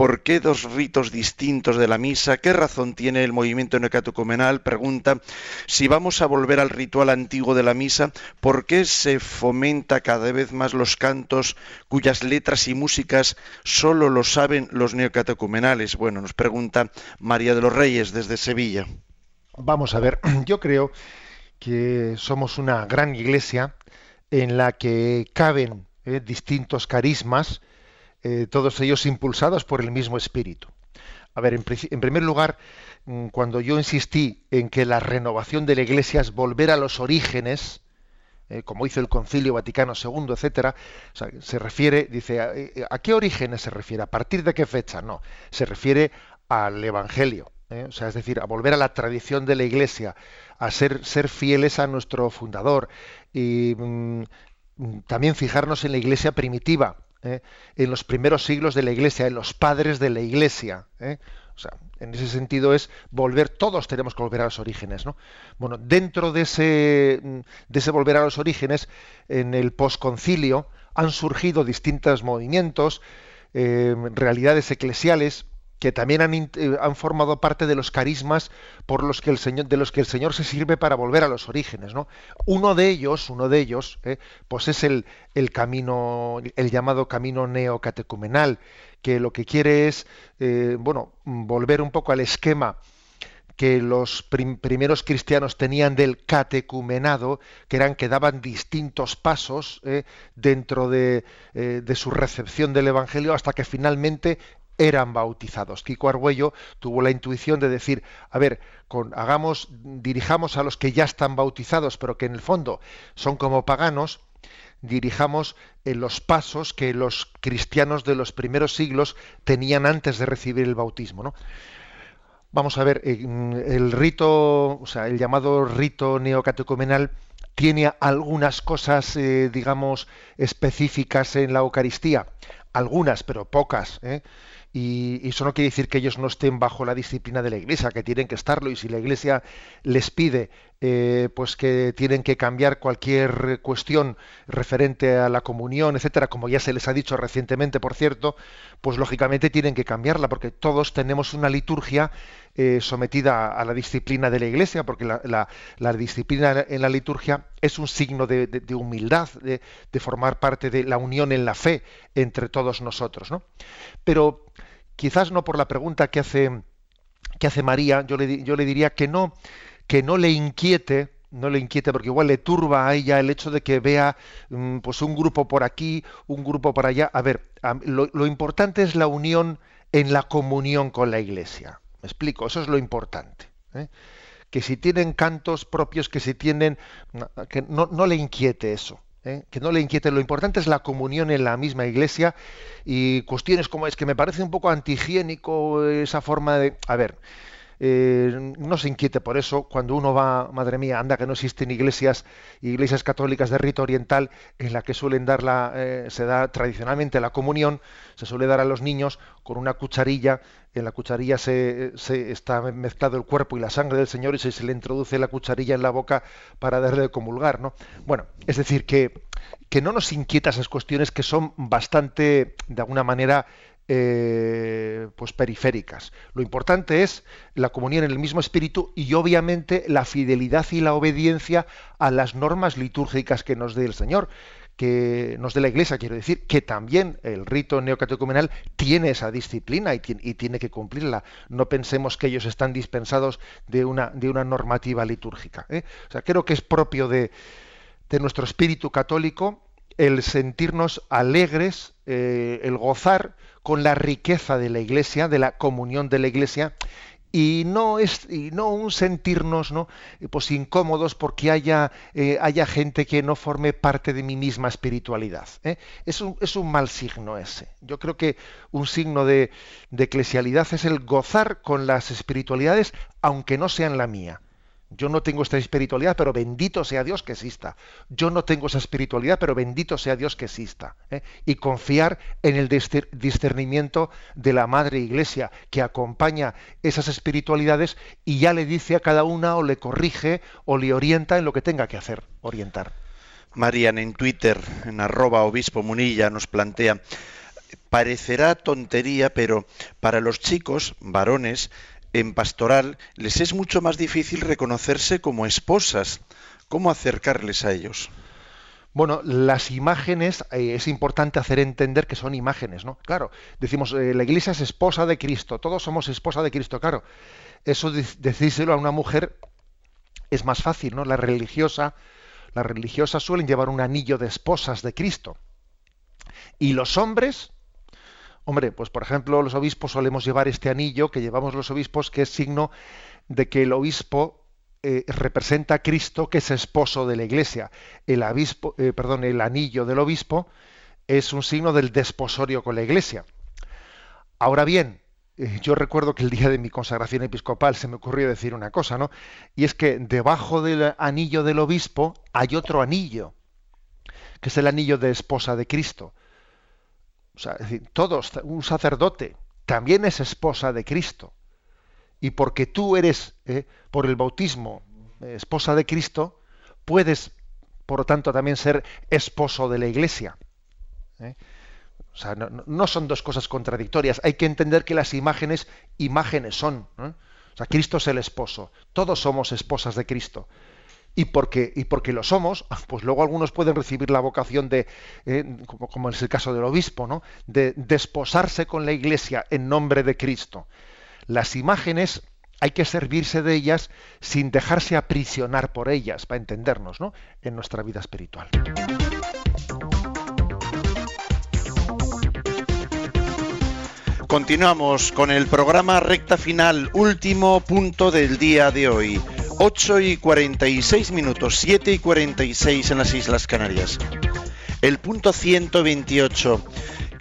¿Por qué dos ritos distintos de la misa? ¿Qué razón tiene el movimiento neocatocomenal? Pregunta, si vamos a volver al ritual antiguo de la misa, ¿por qué se fomenta cada vez más los cantos cuyas letras y músicas solo lo saben los neocatecumenales? Bueno, nos pregunta María de los Reyes desde Sevilla. Vamos a ver, yo creo que somos una gran iglesia en la que caben eh, distintos carismas, eh, todos ellos impulsados por el mismo espíritu. A ver, en, primer lugar, mm, cuando yo insistí en que la renovación de la Iglesia es volver a los orígenes, eh, como hizo el Concilio Vaticano II, etcétera, se refiere, dice, ¿a, qué orígenes se refiere? ¿A partir de qué fecha? No, se refiere al Evangelio, ¿eh? o sea, es decir, a volver a la tradición de la Iglesia, a ser, ser fieles a nuestro fundador y mm, también fijarnos en la Iglesia primitiva, ¿eh? en los primeros siglos de la Iglesia, en los padres de la Iglesia. ¿eh? O sea, en ese sentido es volver, todos tenemos que volver a los orígenes. ¿no? Bueno, dentro de ese, de ese volver a los orígenes, en el posconcilio han surgido distintos movimientos, eh, realidades eclesiales, que también eh, han, formado parte de los carismas por los que el Señor, de los que el Señor se sirve para volver a los orígenes. ¿no? Uno de ellos, uno de ellos, eh, pues es el, el, camino, el llamado camino neocatecumenal, que lo que quiere es, eh, bueno, volver un poco al esquema que los primeros cristianos tenían del catecumenado, que eran que daban distintos pasos dentro de, de, su recepción del Evangelio hasta que finalmente eran bautizados. Kiko Argüello tuvo la intuición de decir, a ver, con, hagamos, dirijamos a los que ya están bautizados, pero que en el fondo son como paganos, dirijamos en los pasos que los cristianos de los primeros siglos tenían antes de recibir el bautismo. ¿no? Vamos a ver, el rito, o sea, el llamado rito neocatecumenal tiene algunas cosas, eh, digamos, específicas en la Eucaristía, algunas, pero pocas. ¿eh? Y, eso no quiere decir que ellos no estén bajo la disciplina de la Iglesia, que tienen que estarlo, y si la Iglesia les pide eh, pues que tienen que cambiar cualquier cuestión referente a la comunión, etcétera, como ya se les ha dicho recientemente, por cierto, pues lógicamente tienen que cambiarla, porque todos tenemos una liturgia eh, sometida a la disciplina de la Iglesia, porque la, disciplina en la liturgia es un signo de, humildad, de, de, formar parte de la unión en la fe entre todos nosotros, ¿no? Pero quizás no por la pregunta que hace que hace María, yo le, yo le diría que no que no le inquiete, no le inquiete porque igual le turba a ella el hecho de que vea mm, pues un grupo por aquí, un grupo por allá. A ver, lo, importante es la unión en la comunión con la Iglesia. Me explico, eso es lo importante. ¿eh? Que si tienen cantos propios, que si tienen, que no, no le inquiete eso. ¿eh? que no le inquiete. Lo importante es la comunión en la misma iglesia y cuestiones como es que me parece un poco antihigiénico esa forma de... A ver, eh, no se inquiete por eso. Cuando uno va, madre mía, anda que no existen iglesias, iglesias católicas de rito oriental en la que suelen dar la, eh, se da tradicionalmente la comunión, se suele dar a los niños con una cucharilla. En la cucharilla se, se está mezclado el cuerpo y la sangre del Señor y se, se, le introduce la cucharilla en la boca para darle de comulgar, ¿no? Bueno, es decir que que no nos inquieta esas cuestiones que son bastante, de alguna manera, eh, pues periféricas. Lo importante es la comunión en el mismo espíritu y obviamente la fidelidad y la obediencia a las normas litúrgicas que nos dé el Señor, que nos dé la Iglesia, quiero decir, que también el rito neocatecumenal tiene esa disciplina y, tiene que cumplirla. No pensemos que ellos están dispensados de una, de una normativa litúrgica. ¿eh? O sea, creo que es propio de, de nuestro espíritu católico el sentirnos alegres, eh, el gozar con la riqueza de la Iglesia, de la comunión de la Iglesia, y no es y no un sentirnos no pues incómodos porque haya eh, haya gente que no forme parte de mi misma espiritualidad ¿eh? es, un, es un mal signo ese. Yo creo que un signo de, de eclesialidad es el gozar con las espiritualidades aunque no sean la mía yo no tengo esta espiritualidad, pero bendito sea Dios que exista. Yo no tengo esa espiritualidad, pero bendito sea Dios que exista. ¿eh? Y confiar en el discernimiento de la Madre Iglesia, que acompaña esas espiritualidades y ya le dice a cada una o le corrige o le orienta en lo que tenga que hacer, orientar. Marian en Twitter, en arroba obispo Munilla, nos plantea, parecerá tontería, pero para los chicos, varones, en pastoral les es mucho más difícil reconocerse como esposas. ¿Cómo acercarles a ellos? Bueno, las imágenes, eh, es importante hacer entender que son imágenes, ¿no? Claro, decimos, eh, la iglesia es esposa de Cristo, todos somos esposa de Cristo, claro. Eso decírselo a una mujer es más fácil, ¿no? La religiosa, las religiosas suelen llevar un anillo de esposas de Cristo. Y los hombres, Hombre, pues por ejemplo, los obispos solemos llevar este anillo que llevamos los obispos, que es signo de que el obispo eh, representa a Cristo, que es esposo de la Iglesia. Eh, perdón, el anillo del obispo es un signo del desposorio con la Iglesia. Ahora bien, eh, yo recuerdo que el día de mi consagración episcopal se me ocurrió decir una cosa, ¿no? Y es que debajo del anillo del obispo hay otro anillo, que es el anillo de esposa de Cristo. O sea, todos, un sacerdote también es esposa de Cristo. Y porque tú eres, eh, por el bautismo, eh, esposa de Cristo, puedes, por lo tanto, también ser esposo de la Iglesia. ¿eh? O sea, no, son dos cosas contradictorias. Hay que entender que las imágenes, imágenes son. O sea, Cristo es el esposo. Todos somos esposas de Cristo y porque, y porque lo somos, pues luego algunos pueden recibir la vocación de, eh, como, es el caso del obispo, ¿no? de desposarse con la iglesia en nombre de Cristo. Las imágenes hay que servirse de ellas sin dejarse aprisionar por ellas, para entendernos, ¿no? En nuestra vida espiritual. Continuamos con el programa recta final, último punto del día de hoy. 8 y 46 minutos, 7 y 46 en las Islas Canarias. El punto 128.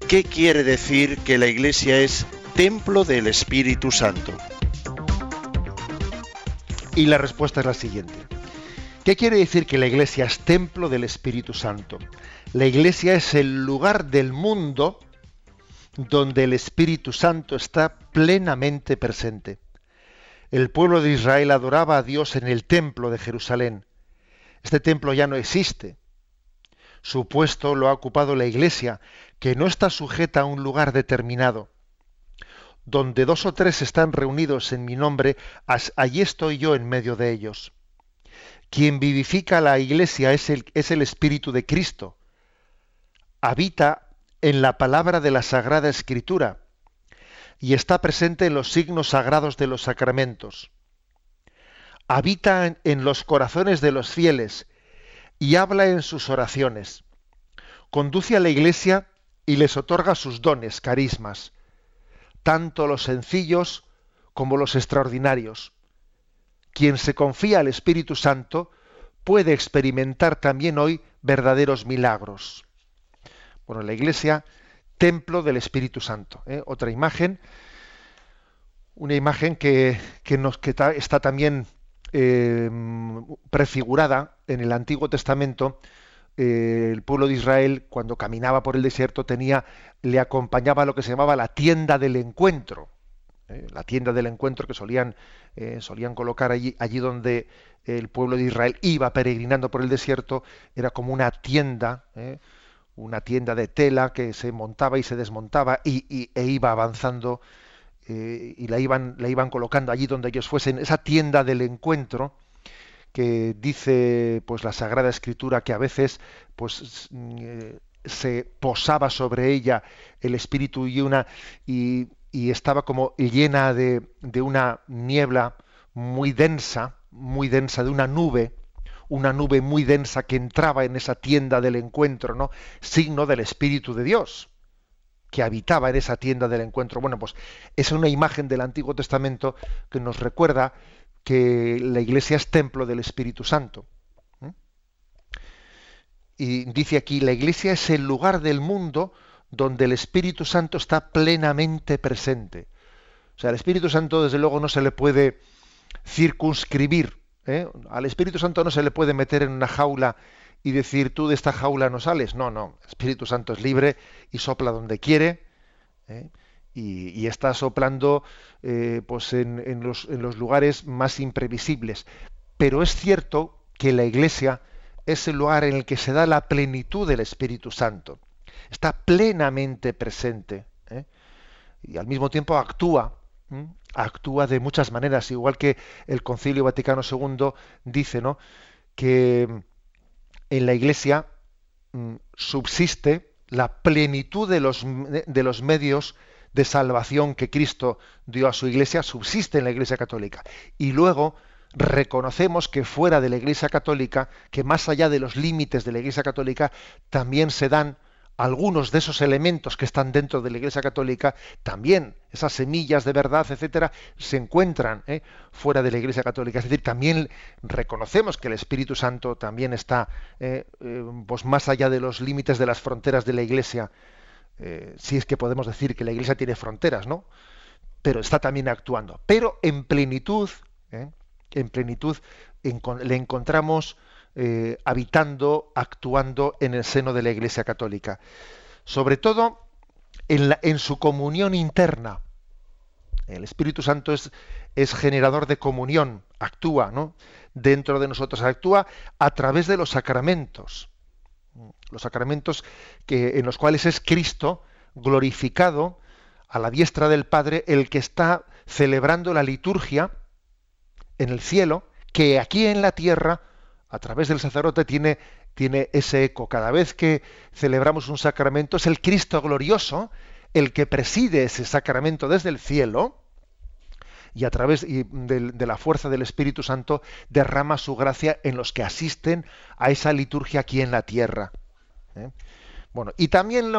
¿Qué quiere decir que la Iglesia es templo del Espíritu Santo? Y la respuesta es la siguiente. ¿Qué quiere decir que la iglesia es templo del Espíritu Santo? La iglesia es el lugar del mundo donde el Espíritu Santo está plenamente presente. El pueblo de Israel adoraba a Dios en el templo de Jerusalén. Este templo ya no existe. Su puesto lo ha ocupado la iglesia, que no está sujeta a un lugar determinado donde dos o tres están reunidos en mi nombre, allí estoy yo en medio de ellos. Quien vivifica la iglesia es el, es el Espíritu de Cristo. Habita en la palabra de la Sagrada Escritura y está presente en los signos sagrados de los sacramentos. Habita en los corazones de los fieles y habla en sus oraciones. Conduce a la iglesia y les otorga sus dones, carismas tanto los sencillos como los extraordinarios. Quien se confía al Espíritu Santo puede experimentar también hoy verdaderos milagros. Bueno, la iglesia, templo del Espíritu Santo. ¿eh? Otra imagen, una imagen que, nos, está también eh, prefigurada en el Antiguo Testamento eh, el pueblo de Israel, cuando caminaba por el desierto, tenía, le acompañaba lo que se llamaba la tienda del encuentro. La tienda del encuentro que solían, solían colocar allí donde el pueblo de Israel iba peregrinando por el desierto, era como una tienda, una tienda de tela que se montaba y se desmontaba y, e iba avanzando y la iban, colocando allí donde ellos fuesen, esa tienda del encuentro, que dice pues la Sagrada Escritura que a veces pues eh, se posaba sobre ella el espíritu y una y, estaba como llena de, una niebla muy densa, muy densa, de una nube, una nube muy densa que entraba en esa tienda del encuentro, ¿no? Signo del Espíritu de Dios que habitaba en esa tienda del encuentro. Bueno, pues es una imagen del Antiguo Testamento que nos recuerda que la iglesia es templo del Espíritu Santo. Y dice aquí, la iglesia es el lugar del mundo donde el Espíritu Santo está plenamente presente. O sea, al Espíritu Santo desde luego no se le puede circunscribir. ¿Eh? Al Espíritu Santo no se le puede meter en una jaula y decir tú de esta jaula no sales. No, no. El Espíritu Santo es libre y sopla donde quiere. ¿eh? y, está soplando eh, pues en, los, lugares más imprevisibles. Pero es cierto que la Iglesia es el lugar en el que se da la plenitud del Espíritu Santo. Está plenamente presente y al mismo tiempo actúa. Actúa de muchas maneras, igual que el Concilio Vaticano II dice ¿no? que en la Iglesia mm, subsiste la plenitud de los, de los medios de salvación que Cristo dio a su iglesia subsiste en la iglesia católica. Y luego reconocemos que fuera de la iglesia católica, que más allá de los límites de la iglesia católica, también se dan algunos de esos elementos que están dentro de la Iglesia Católica, también esas semillas de verdad, etcétera, se encuentran ¿eh? fuera de la Iglesia Católica. Es decir, también reconocemos que el Espíritu Santo también está ¿eh? Eh, pues más allá de los límites de las fronteras de la Iglesia si es que podemos decir que la Iglesia tiene fronteras, ¿no? Pero está también actuando. Pero en plenitud, en plenitud le encontramos eh, habitando, actuando en el seno de la Iglesia Católica. Sobre todo en, en su comunión interna. El Espíritu Santo es, es generador de comunión, actúa, ¿no? Dentro de nosotros, actúa a través de los sacramentos los sacramentos que, en los cuales es Cristo glorificado a la diestra del Padre, el que está celebrando la liturgia en el cielo, que aquí en la tierra, a través del sacerdote, tiene, tiene ese eco. Cada vez que celebramos un sacramento es el Cristo glorioso, el que preside ese sacramento desde el cielo, y a través de, la fuerza del Espíritu Santo derrama su gracia en los que asisten a esa liturgia aquí en la tierra. ¿eh? Bueno, y también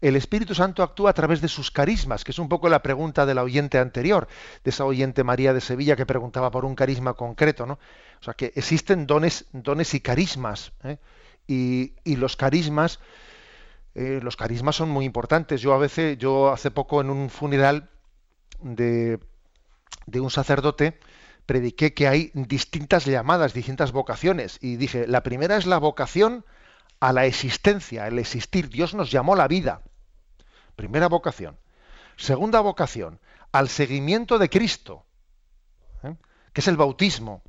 el Espíritu Santo actúa a través de sus carismas, que es un poco la pregunta de la oyente anterior, de esa oyente María de Sevilla que preguntaba por un carisma concreto, ¿no? O sea, que existen dones, dones y carismas, ¿eh? y, los carismas, eh, los carismas son muy importantes. Yo a veces, yo hace poco en un funeral de, de un sacerdote, prediqué que hay distintas llamadas, distintas vocaciones, y dije, la primera es la vocación a la existencia, el existir. Dios nos llamó la vida. Primera vocación. Segunda vocación, al seguimiento de Cristo, ¿eh? que es el bautismo.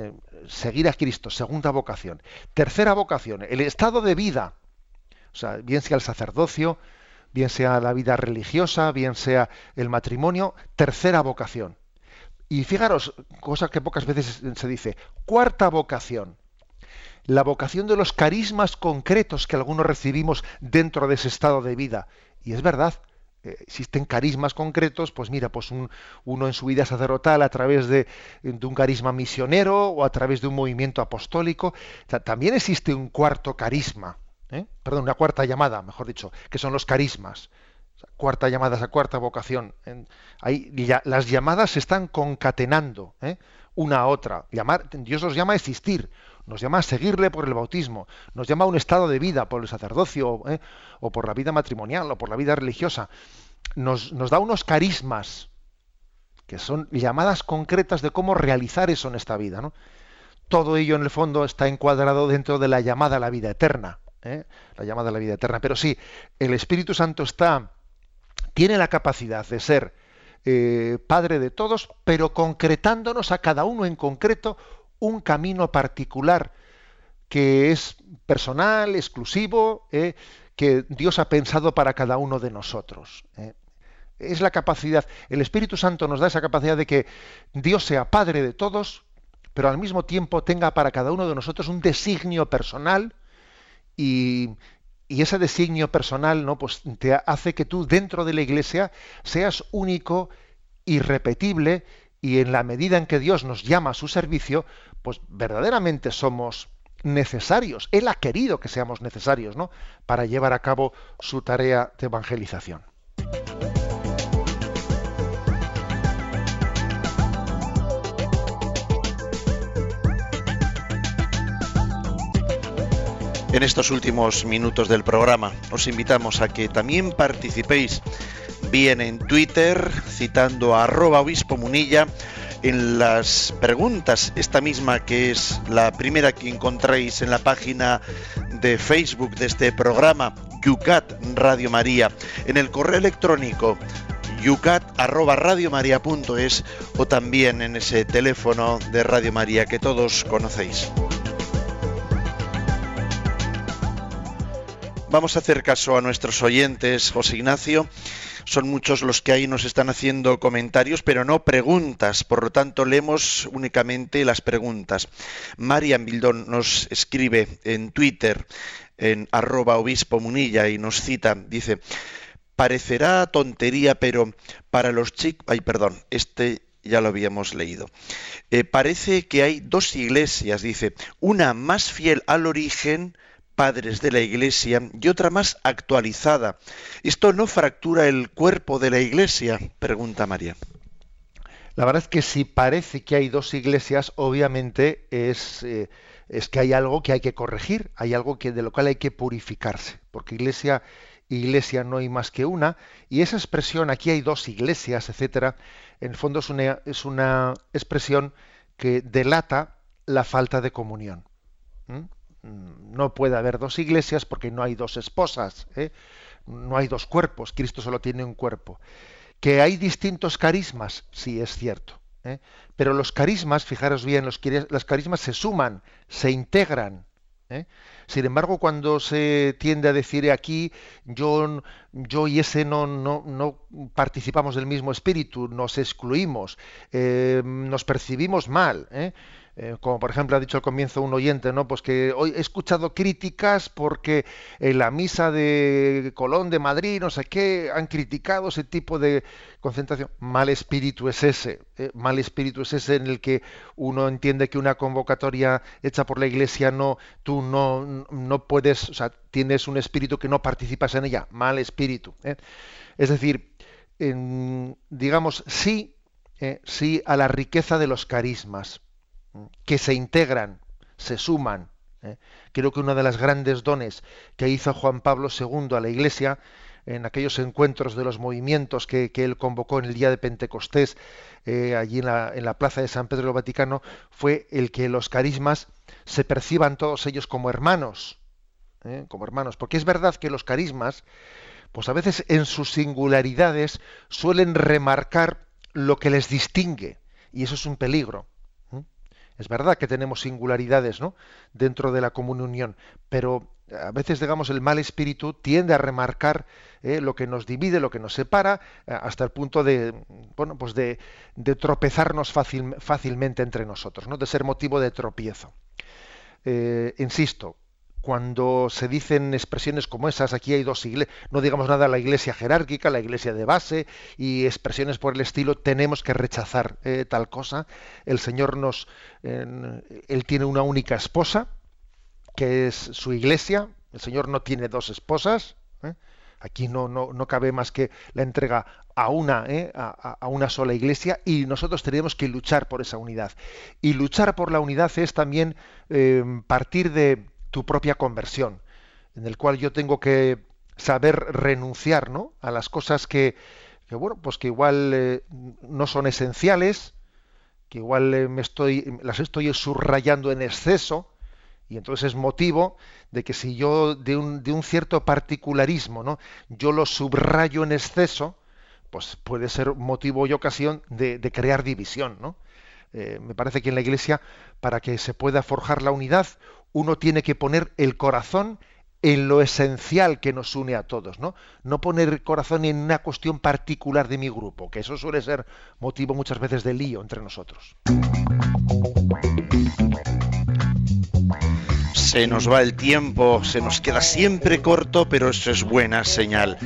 Eh, seguir a Cristo, segunda vocación. Tercera vocación, el estado de vida. O sea, bien sea el sacerdocio, bien sea la vida religiosa, bien sea el matrimonio, tercera vocación. Y fijaros, cosa que pocas veces se dice, cuarta vocación, la vocación de los carismas concretos que algunos recibimos dentro de ese estado de vida. Y es verdad, existen carismas concretos, pues mira, pues uno en su vida sacerdotal a través de, un carisma misionero o a través de un movimiento apostólico. también existe un cuarto carisma, ¿eh? perdón, una cuarta llamada, mejor dicho, que son los carismas. cuarta llamada, esa cuarta vocación. ahí ya, las llamadas se están concatenando ¿eh? una a otra. Llamar, Dios los llama a existir nos llama a seguirle por el bautismo, nos llama a un estado de vida por el sacerdocio ¿eh? o por la vida matrimonial o por la vida religiosa. Nos, da unos carismas que son llamadas concretas de cómo realizar eso en esta vida. ¿no? Todo ello en el fondo está encuadrado dentro de la llamada a la vida eterna. ¿eh? La llamada a la vida eterna. Pero sí, el Espíritu Santo está, tiene la capacidad de ser eh, Padre de todos, pero concretándonos a cada uno en concreto un camino particular que es personal, exclusivo, eh, que Dios ha pensado para cada uno de nosotros. Eh. Es la capacidad, el Espíritu Santo nos da esa capacidad de que Dios sea Padre de todos, pero al mismo tiempo tenga para cada uno de nosotros un designio personal y, y ese designio personal ¿no? pues te hace que tú dentro de la iglesia seas único, irrepetible y en la medida en que Dios nos llama a su servicio, pues verdaderamente somos necesarios. Él ha querido que seamos necesarios, ¿no? Para llevar a cabo su tarea de evangelización. En estos últimos minutos del programa os invitamos a que también participéis bien en Twitter, citando a arroba obispo munilla, en las preguntas, esta misma que es la primera que encontráis en la página de Facebook de este programa, Yucat Radio María, en el correo electrónico yucat o también en ese teléfono de Radio María que todos conocéis. Vamos a hacer caso a nuestros oyentes, José Ignacio, son muchos los que ahí nos están haciendo comentarios, pero no preguntas. Por lo tanto, leemos únicamente las preguntas. Marian Bildón nos escribe en Twitter, en arroba obispo munilla, y nos cita, dice, parecerá tontería, pero para los chicos... Ay, perdón, este ya lo habíamos leído. Eh, parece que hay dos iglesias, dice, una más fiel al origen, padres de la Iglesia y otra más actualizada. ¿Esto no fractura el cuerpo de la Iglesia? Pregunta María. La verdad es que si parece que hay dos iglesias, obviamente es, eh, es que hay algo que hay que corregir, hay algo que, de lo cual hay que purificarse, porque iglesia, iglesia no hay más que una, y esa expresión, aquí hay dos iglesias, etcétera, en el fondo es una, es una expresión que delata la falta de comunión. No puede haber dos iglesias porque no hay dos esposas, ¿eh? no hay dos cuerpos, Cristo solo tiene un cuerpo. Que hay distintos carismas, sí es cierto. ¿eh? Pero los carismas, fijaros bien, los, carismas se suman, se integran. ¿eh? Sin embargo, cuando se tiende a decir aquí, yo, yo y ese no, no, no participamos del mismo espíritu, nos excluimos, nos percibimos mal, Eh, como por ejemplo ha dicho al comienzo un oyente, ¿no? Pues que hoy he escuchado críticas porque en la misa de Colón de Madrid, no sé qué, han criticado ese tipo de concentración. Mal espíritu es ese, ¿eh? mal espíritu es ese en el que uno entiende que una convocatoria hecha por la Iglesia no, tú no, no puedes, o sea, tienes un espíritu que no participas en ella, mal espíritu. ¿eh? Es decir, digamos, sí, sí a la riqueza de los carismas que se integran, se suman. ¿eh? Creo que uno de las grandes dones que hizo Juan Pablo II a la Iglesia en aquellos encuentros de los movimientos que, él convocó en el día de Pentecostés, eh, allí en la, plaza de San Pedro del Vaticano, fue el que los carismas se perciban todos ellos como hermanos, ¿eh? como hermanos, porque es verdad que los carismas, pues a veces en sus singularidades suelen remarcar lo que les distingue, y eso es un peligro. Es verdad que tenemos singularidades ¿no? dentro de la comunión, pero a veces, digamos, el mal espíritu tiende a remarcar eh, lo que nos divide, lo que nos separa, eh, hasta el punto de, bueno, pues de, tropezarnos fácilmente entre nosotros, ¿no? de ser motivo de tropiezo. Eh, insisto, cuando se dicen expresiones como esas, aquí hay dos iglesias, no digamos nada la iglesia jerárquica, la iglesia de base y expresiones por el estilo, tenemos que rechazar eh, tal cosa. El Señor nos, él tiene una única esposa, que es su iglesia. El Señor no tiene dos esposas. ¿eh? Aquí no, no, no, cabe más que la entrega a una, ¿eh? a, a, una sola iglesia y nosotros tenemos que luchar por esa unidad. Y luchar por la unidad es también partir de, tu propia conversión, en el cual yo tengo que saber renunciar ¿no? a las cosas que, bueno, pues que igual eh, no son esenciales, que igual eh, me estoy, las estoy subrayando en exceso, y entonces es motivo de que si yo de un, de un cierto particularismo, ¿no? yo lo subrayo en exceso, pues puede ser motivo y ocasión de, crear división, ¿no? Eh, me parece que en la Iglesia, para que se pueda forjar la unidad, uno tiene que poner el corazón en lo esencial que nos une a todos, ¿no? No poner el corazón en una cuestión particular de mi grupo, que eso suele ser motivo muchas veces de lío entre nosotros. Se nos va el tiempo, se nos queda siempre corto, pero eso es buena señal.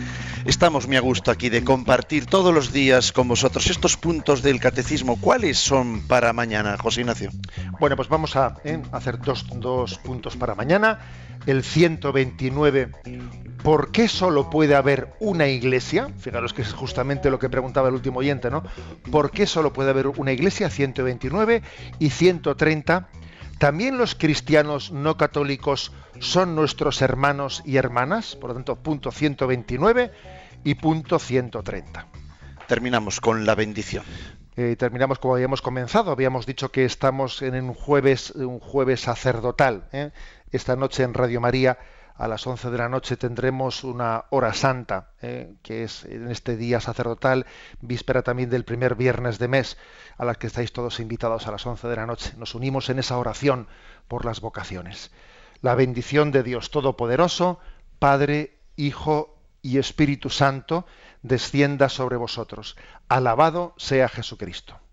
Estamos muy a gusto aquí de compartir todos los días con vosotros estos puntos del catecismo. ¿Cuáles son para mañana, José Ignacio? Bueno, pues vamos a hacer dos, dos puntos para mañana. El 129, ¿por qué solo puede haber una iglesia? Fijaros que es justamente lo que preguntaba el último oyente, ¿no? ¿Por qué solo puede haber una iglesia? 129 y 130. También los cristianos no católicos son nuestros hermanos y hermanas, por lo tanto, punto 129 y punto 130. Terminamos con la bendición. Eh, terminamos como habíamos comenzado. Habíamos dicho que estamos en un jueves, un jueves sacerdotal. ¿eh? Esta noche en Radio María a las 11 de la noche tendremos una hora santa, ¿eh? que es en este día sacerdotal, víspera también del primer viernes de mes, a la que estáis todos invitados a las 11 de la noche. Nos unimos en esa oración por las vocaciones. La bendición de Dios Todopoderoso, Padre, Hijo y Espíritu Santo, descienda sobre vosotros. Alabado sea Jesucristo.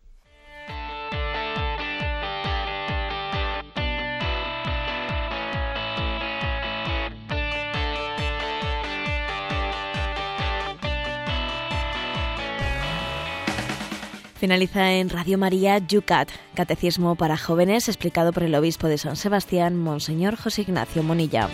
Finaliza en Radio María Yucat, Catecismo para Jóvenes, explicado por el obispo de San Sebastián, Monseñor José Ignacio Monilla.